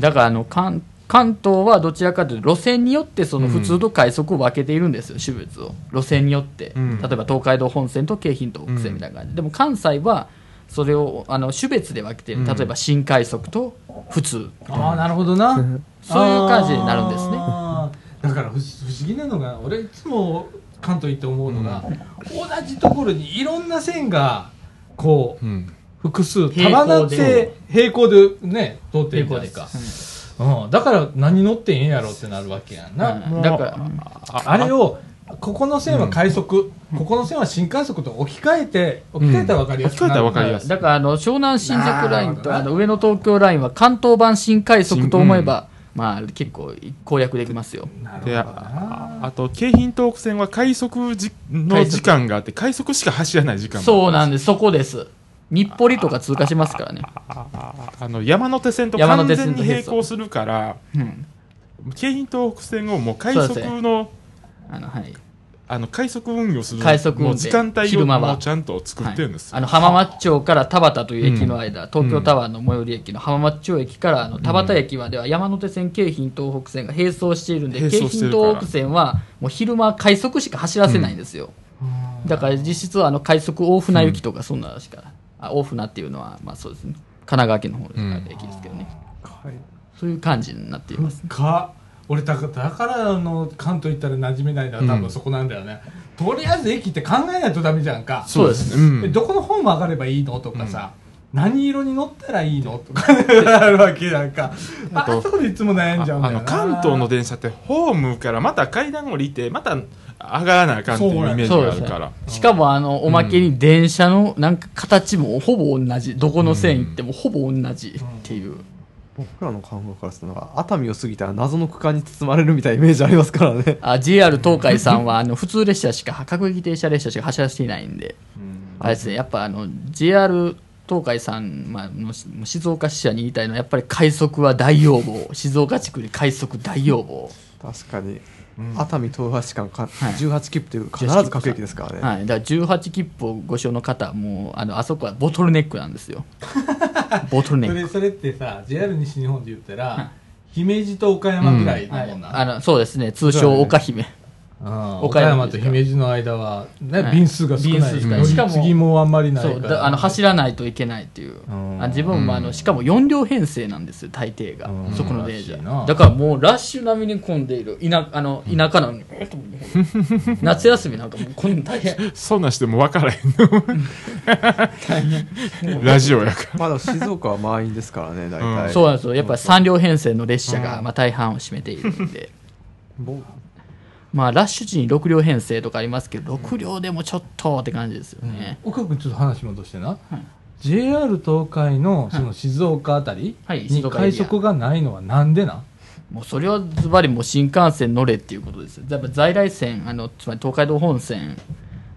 だからあの関関東はどちらかというと路線によってその普通と快速を分けているんですよ、種別を。路線によって、うん。例えば東海道本線と京浜東北線みたいな感じ、でも関西はそれをあの種別で分けている、うん。例えば新快速と普通。ああ、なるほどな。そういう感じになるんですね。だから不思不思議なのが、俺いつも関東行って思うのが、同じところにいろんな線が、こう、うん。複数束なって平行でね通ってるじゃないか、うん、だから何乗ってんやろってなるわけやんな、うん。だからあれをここの線は快速、ここの線は新快速と置き換えて置き換えたら分かりやすくなる、うん。置き換えたら分かりやすい。だからあの湘南新宿ラインとあの上野東京ラインは関東版新快速と思えば、まあ結構攻略できますよ。であああと京浜東北線は快速じの時間があって快速しか走らない時間もそうなんでです。そこです。日暮里とか通過しますからね、あの山手線と山手完全に並行するからうん、京浜東北線をもう快速のあのはい。あの快速運用する快速運転。もう時間帯を昼間は。もうちゃんと作ってるんです。よ、あの浜松町から田端という駅の間、東京タワーの最寄り駅の浜松町駅からあの田端駅までは山手線、京浜東北線が並走しているんで、並京浜走してるから。東北線はもう昼間、快速しか走らせないんですよ。だから実質はあの快速大船行きとかそんなしか、あ大船っていうのは、まあそうですね、神奈川県の方にある駅ですけどね、そういう感じになっています。か俺だからだからあの関東行ったら馴染めないのは多分そこなんだよね、とりあえず駅って考えないとダメじゃんか。そうです。ね、うん。えどこのホーム上がればいいのとかさ、何色に乗ったらいいのとか あるわけやんか。あとそこでいつも悩んじゃうんだあよな。の関東の電車ってホームからまた階段降りてまた上がらなあかんっていうイメージがあるから。しかもあのおまけに電車のなんか形もほぼ同じ。どこの線行ってもほぼ同じっていう、僕らの感覚からするとなんか熱海を過ぎたら謎の区間に包まれるみたいなイメージありますからね。あ JR 東海さんはあの普通列車しか各駅停車列車しか走らせていないんで、あれですねやっぱあの JR 東海さん、まあ、の静岡支社に言いたいのはやっぱり快速は大要望。静岡地区に快速大要望。確かに、熱海豊橋間か、はい。18切符という必ず各駅ですからね、はい、だから18切符をご使用の方はもうあのあそこはボトルネックなんですよ。ボトルネック。それそれってさ JR 西日本で言ったら、姫路と岡山ぐらいのはいもんな、あのそうですね。通称岡姫。うん岡岡山山と姫路の間は、ねはい。便数が少ない。しかも継ぎもあんまりないから。そうだあの走らないといけないっていう。うん。あ自分もあのしかも4両編成なんですよ大抵が。うん。そこの電車らしいな。だからもうラッシュ並みに混んでいる。田あの田舎なのに。夏休みなんかもうこんな大変。そんなんしても分からへんの。ラジオやから。まあでも静岡は満員ですからね大体、そうなんですよ。やっぱり3両編成の列車がまあ大半を占めているんで。僕まあラッシュ時に6両編成とかありますけど6両でもちょっとって感じですよね。岡君ちょっと話戻してな、JR 東海のその静岡あたりに快速がないのはなんでな、もうそれはズバリもう新幹線乗れっていうことです。よ。やっぱ在来線、あのつまり東海道本線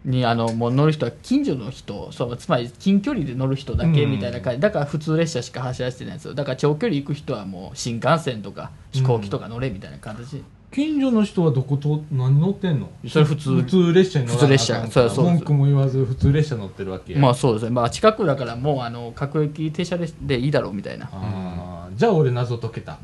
にあのもう乗る人は近所の人、そうつまり近距離で乗る人だけみたいな感じ、だから普通列車しか走らせてないんですよ。だから長距離行く人はもう新幹線とか飛行機とか乗れみたいな形。近所の人はどこと何乗ってんの？それ普通。普通列車に乗らなあかんから。普通列車。そうそう文句も言わず普通列車乗ってるわけや。まあそうですね。まあ近くだからもうあの各駅停車列でいいだろうみたいな。あー。じゃあ俺謎解けた。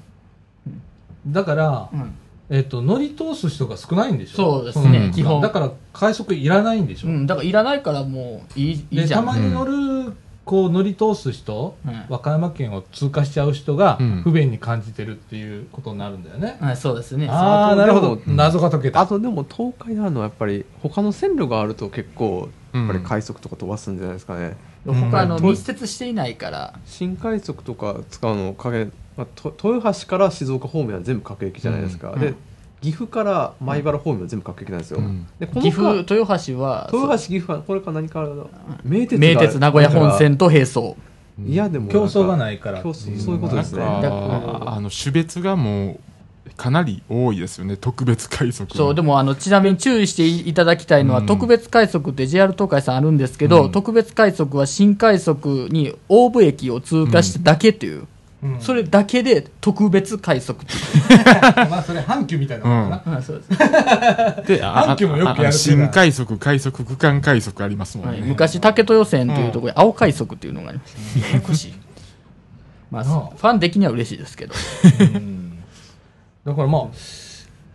だから、うん。えっと乗り通す人が少ないんでしょ？そうですね。の基本。だから快速いらないんでしょ、うん、だからいらないからもういいいいじゃたまに乗るこう乗り通す人、うん。和歌山県を通過しちゃう人がうん。不便に感じてるっていうことになるんだよね。はい、そうですね。ああ、なるほど。うん。謎が解けた。あとでも東海になるのはやっぱり他の線路があると結構やっぱり快速とか飛ばすんじゃないですかね、他あのうん。密接していないから、新快速とか使うの影、まあ、と豊橋から静岡方面は全部各駅じゃないですか、でうん岐阜から米原方面は全部各駅なんですよ、うん。でこの岐阜、間豊橋は、豊橋岐阜はこれから何からだ名鉄が名鉄名古屋本線と並走。いやでも競争がないから。競争そういうことですね。なんだかあの種別がもうかなり多いですよね。特別快速そう、でもあの、ちなみに注意していただきたいのは、うん。特別快速って JR 東海さんあるんですけど、うん。特別快速は新快速に大部駅を通過しただけっていう、うんそれだけで特別快速って まあ、それ、阪急みたいなもんだな。いう。そうです。であ阪急もよくやる新快速快速区間快速ありますもんね、はい、昔、竹豊線というところに青快速っていうのがありました。ややこしい。まあ、なあファン的には嬉しいですけど。うんだからまあ、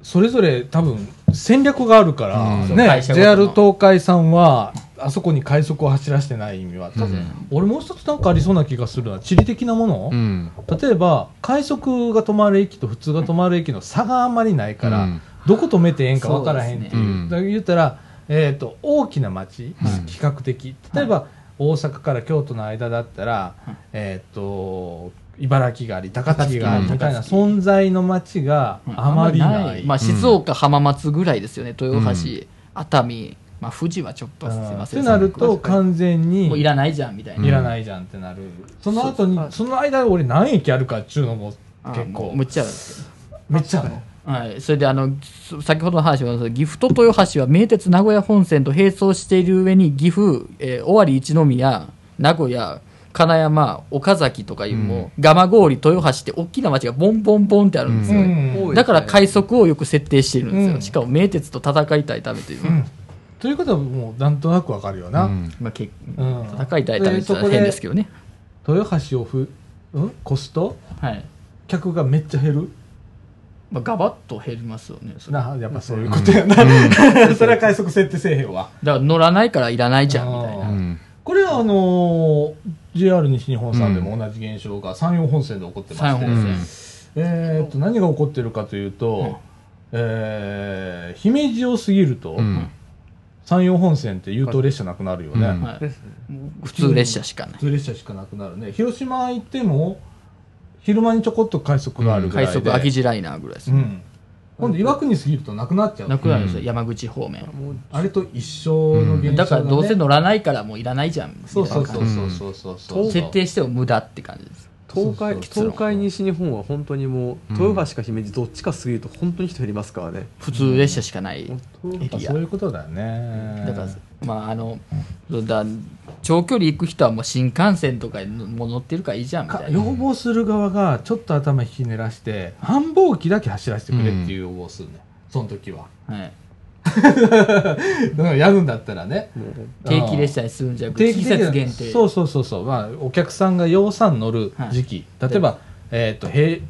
それぞれ多分戦略があるから、うんね会、社ごとの JR 東海さんは、あそこに快速を走らせてない意味は、多分俺もう一つなんかありそうな気がするのは、地理的なもの、うん。例えば、快速が止まる駅と普通が止まる駅の差があんまりないから、うん。どこ止めてええんか分からへんっていう。ね。だから言ったら、えー、と大きな町、うん。比較的。例えば、大阪から京都の間だったら、えー、と茨城があり高槻がありみたいな存在の町があまりない。まあ、静岡、浜松ぐらいですよね、豊橋、熱海、まあ、富士はちょっとすいません。ってなると完全にもういらないじゃんみたいな。いらないじゃんってなる、その後にその間俺何駅あるかっちゅうのもあ結構むっちゃある。めっちゃあるの？はい、それであのそ先ほどの話は岐阜と豊橋は名鉄名古屋本線と並走している上に岐阜、えー尾張一宮名古屋金山岡崎とかいうもう、蒲郡豊橋って大きな町がボンボンボンってあるんですよ、うん。だから快速をよく設定しているんですよ、うん。しかも名鉄と戦いたいためという、うんということはもうなんとなくわかるよな、うん。まあ、けうん。戦いたいためっ変ですけどね、豊橋をふ、うん、越すとはい。客がめっちゃ減る？まあ、ガバッと減りますよねそれ。だかなやっぱそういうことやな、それは快速設定せえへんわ。ら乗らないからいらないじゃんみたいな。うん。これはあのー JR 西日本さんでも同じ現象が山陽本線で起こってまして、山陽本線。えーっと何が起こってるかというと、えー姫路を過ぎると、うん山陽本線って優等列車なくなるよね、うん。はい、普通列車しかない。普通列車しかなくなるね。広島行っても昼間にちょこっと快速があるぐらいで、快速空き地ライナーぐらいですね、うん。今度岩国過ぎるとなくなっちゃう。なくなるん。ですよ、うん。山口方面。あれと一緒の現象が、ね。だからどうせ乗らないからもういらないじゃん。そうそうそうそうそうそう設定しても無駄って感じです東海そうそう東海西日本は本当にもううん。豊橋か姫路どっちか過ぎると本当に人減りますからね、普通列車しかない、本やっぱエリア。そういうことだよねだからまああのだ長距離行く人はもう新幹線とかにもう乗ってるからいいじゃんみたいな。か要望する側がちょっと頭引き寝らして繁忙期だけ走らせてくれっていう要望するね、その時ははい、やるんだったらね。定期列車にするんじゃなくて季節限定。そうそうそうそう、まあ、お客さんが養蚕乗る時期、例えば、えー、と平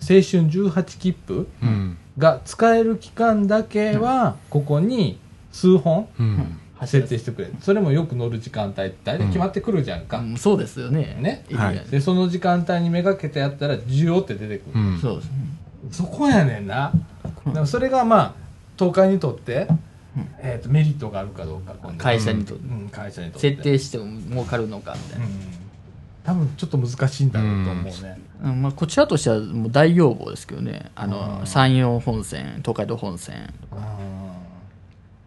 青春18切符うん。が使える期間だけはここに数本うん。設定してくれそれもよく乗る時間帯って大体決まってくるじゃんか、うんそうですよね。ね。はいでその時間帯にめがけてやったら需要って出てくる、うん。そうですそこやねんな、だからそれがまあ東海にとって、えー、とメリットがあるかどうか今度。会社にとって。うん、会社にとって。設定しても儲かるのかみたいな、うん。多分ちょっと難しいんだろうと思うね、うんまあ、こちらとしてはもう大要望ですけどね。あのうん。山陽本線東海道本線、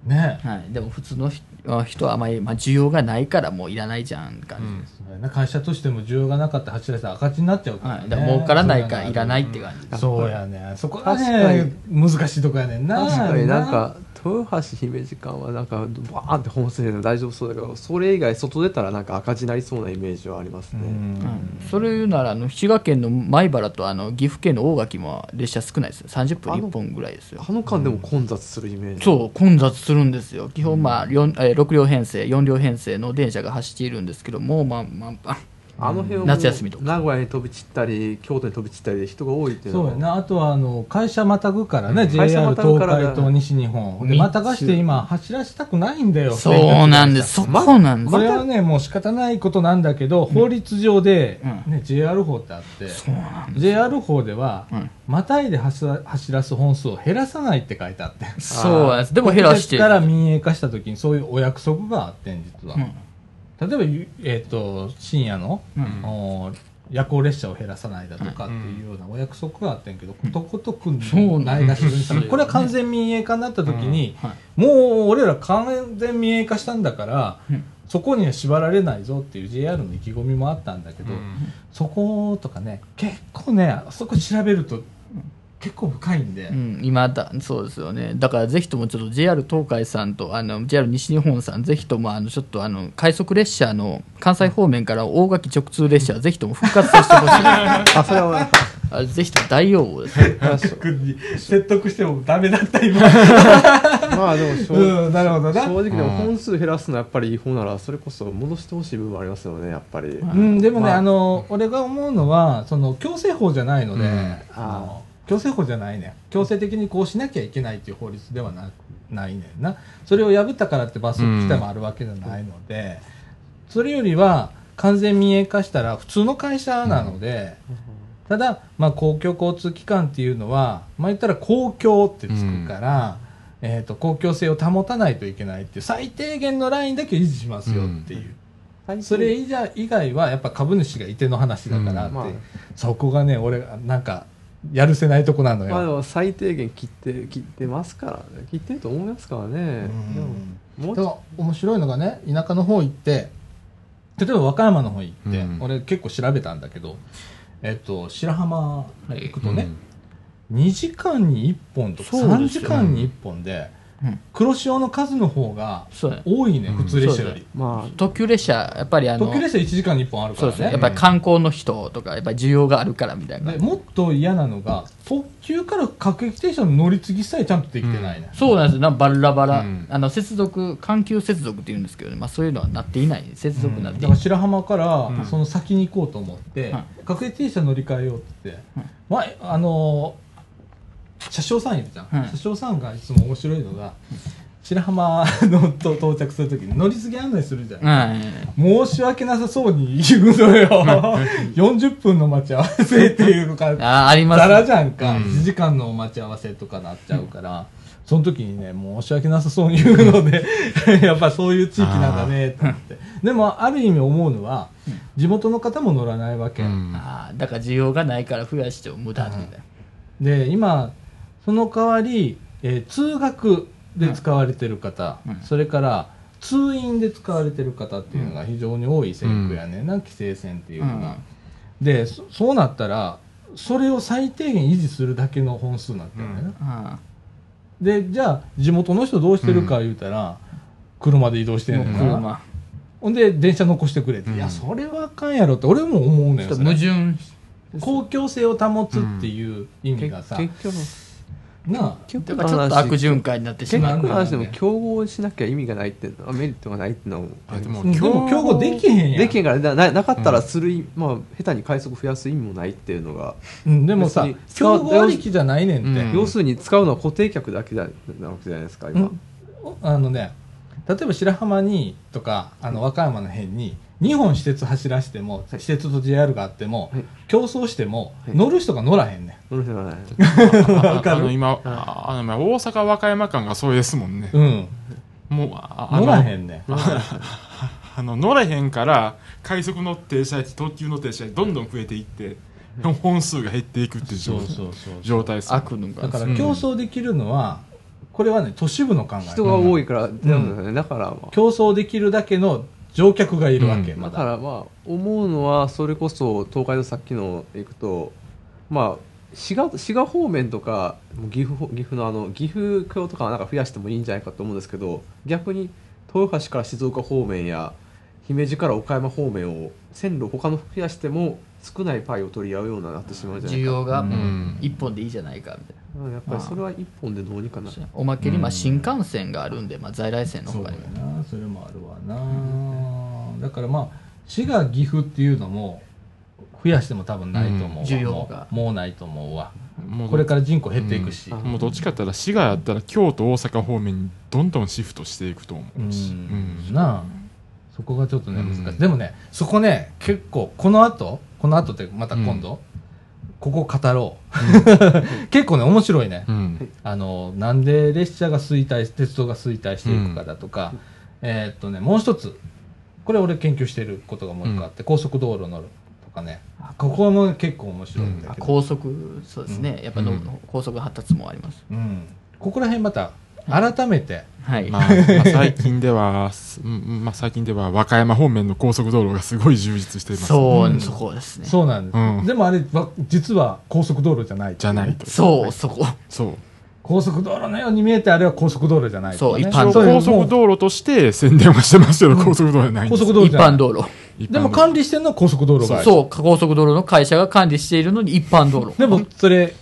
うん。ね。はい、でも普通の人人はあまり、まあ、需要がないからもういらないじゃん感じです、そうやな会社としても需要がなかったら走らせたら赤字になっちゃうから、ね。はい、だから儲からないからいらないって感じです、そうやね。そこがね難しいとこやねんな。確かになんか豊橋姫路間はなんかバーンって本線で大丈夫そうだけどそれ以外外出たらなんか赤字になりそうなイメージはありますね、うん。うんそれ言うならあの滋賀県の米原とあの岐阜県の大垣も列車少ないですよ。30分1本ぐらいですよ。あの間でも混雑するイメージ、そう混雑するんですよ。基本まあ、四えー6両編成4両編成の電車が走っているんですけどもうまあまあああの辺は夏休みとか。名古屋に飛び散ったり京都に飛び散ったりで人が多いっていうそうやな。あとはあの会社またぐからね、会社 JR またぐから。東海と西日本。でみまたがして今走らせたくないんだよ。そうなんです。そこなんです。こ。れはねもう仕方ないことなんだけど、法律上で、うね JR 法ってあってそうなん。JR 法では、うん。またいで走ら走らす本数を減らさないって書いてあって。そうなんです。でも減らして。から民営化した時にそういうお約束があってん実は、うん例えば、ゆえー、と深夜の、うん。お夜行列車を減らさないだとかっていうようなお約束があってんけど、ことことくなんないがしろこれは完全民営化になった時に、はい。もう俺ら完全民営化したんだから、うん。そこには縛られないぞっていう JR の意気込みもあったんだけど、そことかね結構ねあそこ調べると結構深いんで、うん、今だ、そうですよね。だからぜひともちょっと JR 東海さんと、あの、JR 西日本さん、ぜひとも、あの、ちょっとあの、快速列車の関西方面から大垣直通列車、ぜひとも復活させてほしい。あそれはあぜひとも大要望ですね。説得してもダメだった今。まあでも正うんなるほどな。正直でもうん。本数減らすのはやっぱり違法ならそれこそ戻してほしい部分ありますよねやっぱり、うん、でもね、まあ。あ、の俺が思うのはその強制法じゃないので、うん。あの強制法じゃないね。強制的にこうしなきゃいけないっていう法律ではなないねんな。それを破ったからって罰則規定もあるわけじゃないので、それよりは完全民営化したら普通の会社なので、ただ、まあ、公共交通機関っていうのは、まあ、言ったら公共ってつくから、えー、と公共性を保たないといけないっていう最低限のラインだけ維持しますよっていう。それ以外以外はやっぱ株主がいての話だからって、う。ん。まあ。そこがね俺がなんかやるせないとこなのよ、まあでも最低限切って切ってますからね。切ってると思いますからね、でももう面白いのがね田舎の方行って例えば和歌山の方行って、うん。俺結構調べたんだけど、えっと、白浜行くとね、うん。2時間に1本とか3そうですよ。時間に1本でうん黒潮の数の方がそうや多いね、うん。普通列車より、まあ。特急列車、やっぱりあの、特急列車1時間に1本あるからね。そうですね。やっぱり観光の人とか、やっぱり需要があるからみたいな。で。もっと嫌なのが特急から各駅停車の乗り継ぎさえちゃんとできてないね、そうなんですよ。なバラバラ、うん。あの、接続、環球接続って言うんですけどね。まあそういうのはなっていない。接続になっていない。だから白浜からうん。その先に行こうと思って、はい各駅停車乗り換えようって言って、まああのー車掌さんいるじゃん、はい車掌さんがいつも面白いのが白浜のと到着するときに乗り継ぎ案内するじゃん、はい。申し訳なさそうに言うのよ。40分の待ち合わせっていうのか あ、あります。ざらじゃんか、うん。1時間の待ち合わせとかなっちゃうから、その時にね申し訳なさそうに言うので やっぱそういう地域なんだねって。でもある意味思うのは地元の方も乗らないわけ、うん。ああだから需要がないから増やしても無駄みたいな。で今その代わり、えー通学で使われてる方、うん。それから通院で使われてる方っていうのが非常に多い線区やねんな、規制線っていうのが、でそそうなったらそれを最低限維持するだけの本数になってるんだよね、あでじゃあ地元の人どうしてるか言うたら、車で移動してんのかな、車。ほんで電車残してくれって、うん。いやそれはあかんやろって俺も思うねん矛盾。公共性を保つっていう意味がさ、結局なあ。結だからちょっと悪循環になってし結まう。局の話でも競合しなきゃ意味がないってメリットがないっていうのはでも競合できへんやん。できへんからなななかったらする意、まあ下手に快速増やす意味もないっていうのが、うん、でもさ競合ありきじゃないねんって、うん。要するに使うのは固定客だけだなわけじゃないですか今、うん。あのね例えば白浜にとかあの和歌山の辺に2本私鉄走らしても私鉄と JR があっても、はい。競争しても、はい。乗る人が乗らへんね乗る人がないんわかるあの今、ああのまあ大阪和歌山間がそうですもんね。うん。もう乗らへんねん。あの乗れへんから快速の停車駅特急の停車駅どんどん増えていって本数が減っていくっていう状態です悪のが。だから競争できるのは、これはね都市部の考え。人が多いから、ん。だから、まあ、競争できるだけの乗客がいるわけ、うん。まだ。だからまあ思うのはそれこそ東海道さっきの行くとまあ滋賀滋賀方面とか岐阜岐阜のあの岐阜京とかはなんか増やしてもいいんじゃないかと思うんですけど逆に豊橋から静岡方面や姫路から岡山方面を線路他の増やしても少ないパイを取り合うようになってしまうじゃないか。需要が一本でいいじゃないか。みたいうんやっぱりそれは一本でどうにかなな。おまけにまあうん新幹線があるんで、まあ在来線のそう他にも。やな。それもあるわな、だからまあ滋賀岐阜っていうのも増やしても多分ないと思うわ、うん。需要が。もうないと思うわ。もうこれから人口減っていくし、うん。もうどっちかって言ったら滋賀やったら京都大阪方面にどんどんシフトしていくと思ううし、んうん。なあ。そこがちょっとね難しい、うんでもねそこね結構この後この後ってまた今度、ここ語ろう。結構ね面白いね、うん。あのなんで列車が衰退鉄道が衰退していくかだとか、えーっとねもう一つこれ俺研究してることがもう一個あって、高速道路のとかね。ここも結構面白いんだあけど、高速そうですね、やっぱの、うん。高速発達もあります。うん。ここら辺また改めて、はい、まあ、まあ最近では、す うんうんまあ、最近では和歌山方面の高速道路がすごい充実しています、そう、うん。そこですね。そうなんです、うん。でもあれわ実は高速道路じゃない。じゃないとそうそこ。そう高速道路のように見えてあれは高速道路じゃないそう一般高速道路として宣伝はしてますけど、高速道路じゃないんです高速道路。一般道路。でも管理してるのは高速道路がそう高速道路の会社が管理しているのに一般道路。でもそれ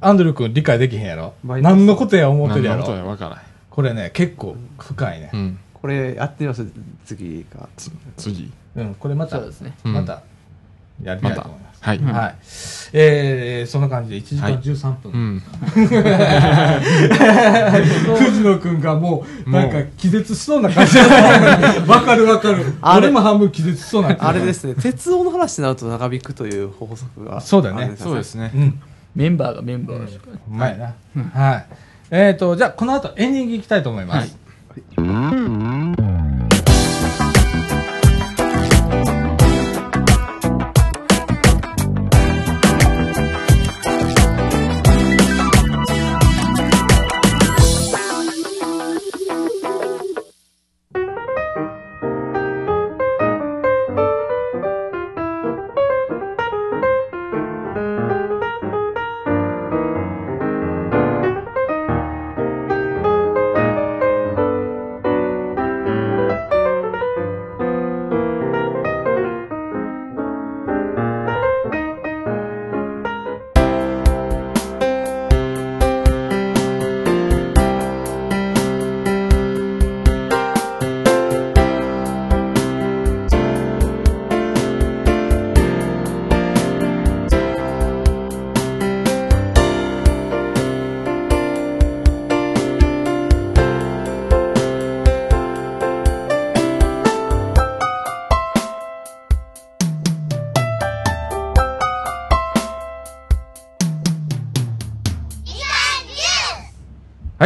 アンドリュー君理解できへんやろ？何のことや思ってるや何のことろやわからこれね結構深いね。ん、うん、これやってみます？次がつ次。うん、これまたそうですね。うん。またやりたいと思います、はい、はい。えー、そんな感じで1時間はい。13分。うん、藤野くんがもう、なんか気絶しそうな感じ。わかるわかる。あれ。俺も半分気絶しそうなあれですね。鉄道の話になると長引くという法則がそうだね。そうですね。うん。メンバーがメンバーが、うまいな。はい。えーと、じゃあこの後エンディングいきたいと思います。はい、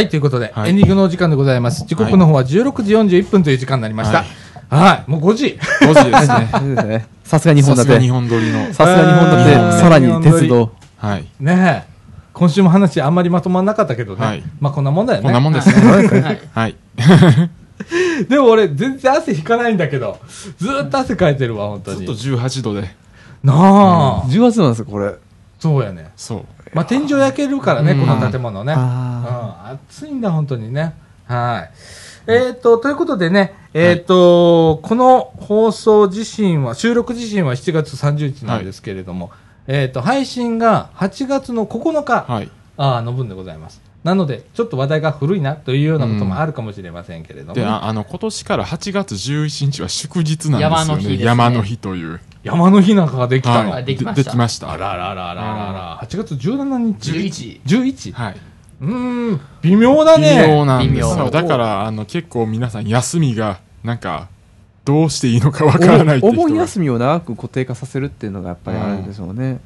ということで、はい。エンディングのお時間でございます。時刻の方は16時41分という時間になりました。はい、もう5時。5時ですね。さすが日本だって。さすが日本撮りの。さすが日本だって。さらに鉄道。はい。ねえ。今週も話あんまりまとまんなかったけどね。はい。まあこんなもんだよね。こんなもんですね。はい。はい。でも俺全然汗引かないんだけど、ずーっと汗かいてるわ、本当に。ずっと18度で。なあ、10月なんですよこれ。そうやね。そうまあ天井焼けるからね、うんこの建物ね。うん、あ暑いんだ、本当にね。はい。えっ、と、ということでね、えっ、と、この放送自身は、収録自身は7月30日なんですけれども、えっ、と、配信が8月の9日、はいあの分でございます。なので、ちょっと話題が古いなというようなこともあるかもしれませんけれども、でああの今年から8月11日は祝日なんですよね。山の日ですね。山の日という。山の日なんかができたの。はい。できました。できました。あらららららら、8月17日？11 11? はい。うーん、微妙だ微ね。妙なんです。微妙。よだからあの結構皆さん休みがなんかどうしていいのかわからないお盆休みを長く固定化させるっていうのがやっぱりあるんでしょうね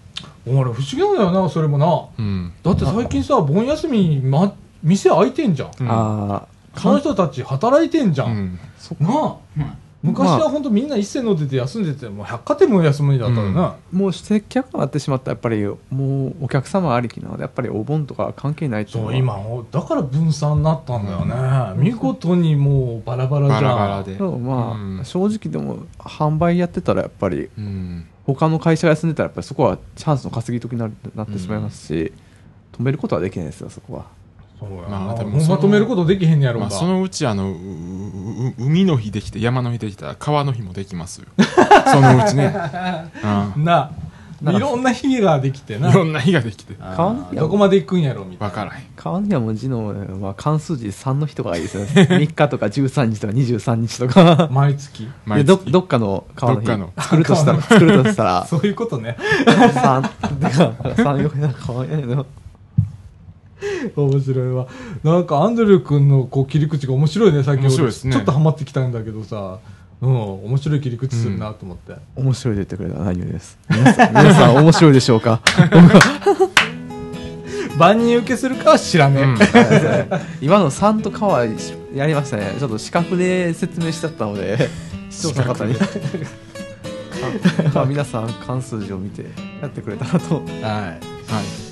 俺、不思議なんだよな、それもな。うんだって最近さ、盆休み、ま、店開いてんじゃん。うんあその人たち働いてんじゃ。うんんなあ。昔は本当みんな一斉の出て休んでて、もう百貨店も休みだったよな。あもう接客がなってしまったらやっぱりもうお客様ありきなのでやっぱりお盆とか関係ないそう、は今、だから分散になったんだよね。見事にもうバラバラじゃん。バラバラでそうまあ、うん正直でも販売やってたらやっぱりうん他の会社が休んでたらやっぱりそこはチャンスの稼ぎ時になるなってしまいますし、止めることはできないですよそこは。そうやな。まあでもまとめることできへんねやろうが。まあ、そのうちあのううう海の日できて山の日できたら川の日もできますよ。そのうちね、うん、ないろんな日ができてな。いろんな日ができて。あー川の日はどこまで行くんやろみたいな。わからへん。川の日はもう字の、まあ、関数字3の日とかがいいですよね。3日とか13日とか23日とか。毎月？で毎月。どどっかの川の日。どっかの。作るとしたら。作るとしたら。そういうことね。3でか3よくなんか川やの面白いわ。なんかアンドリュー君のこう切り口が面白いね最近面白いですね。ちょっとハマってきたんだけどさうん面白い切り口するなと思って、面白いと言ってくれたら何よりです。皆さん皆さん面白いでしょうか？万人受けするかは知らねえ、うん。今の3と川やりましたね。ちょっと視覚で説明しちゃったので 視聴者の方に。まあ皆さん関数字を見てやってくれたらと。はい。はい。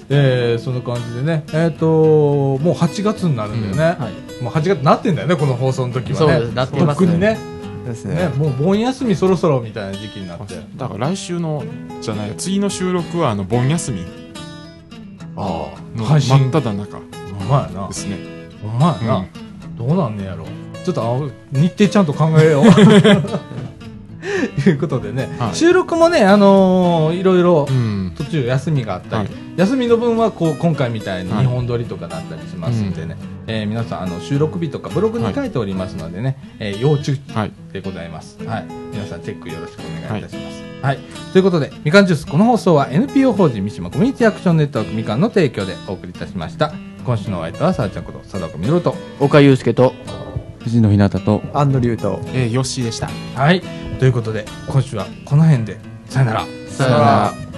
えー、その感じでね。えっ、ともう8月になるんだよね、はい。もう8月になってんだよねこの放送の時はね。そうなってますね。とっくにねですね。ねもう盆休みそろそろみたいな時期になって。だから来週のじゃない次の収録はあの盆休み。あの配信。真っ只中。ほんまやな。ですね。ほんまやな、どうなんねやろ。ちょっとあ日程ちゃんと考えよう。と いうことでね、はい。収録もねあのーいろいろうん。途中休みがあったり、はい。休みの分はこう今回みたいにはい。2本撮りとかだったりしますんでね、えー皆さんあの収録日とかブログに書いておりますのでね、えー要注意はい。でございます、はい、皆さんチェックよろしくお願いいたします、はい。ということでみかんジュースこの放送は NPO 法人三島コミュニティアクションネットワークみかんの提供でお送りいたしました。今週のお相手はさあちゃんこと佐藤みのると岡祐介と藤野ひなたとアンドリューとえー、ヨッシーでした。はいということで今週はこの辺で。さよなら。さよなら。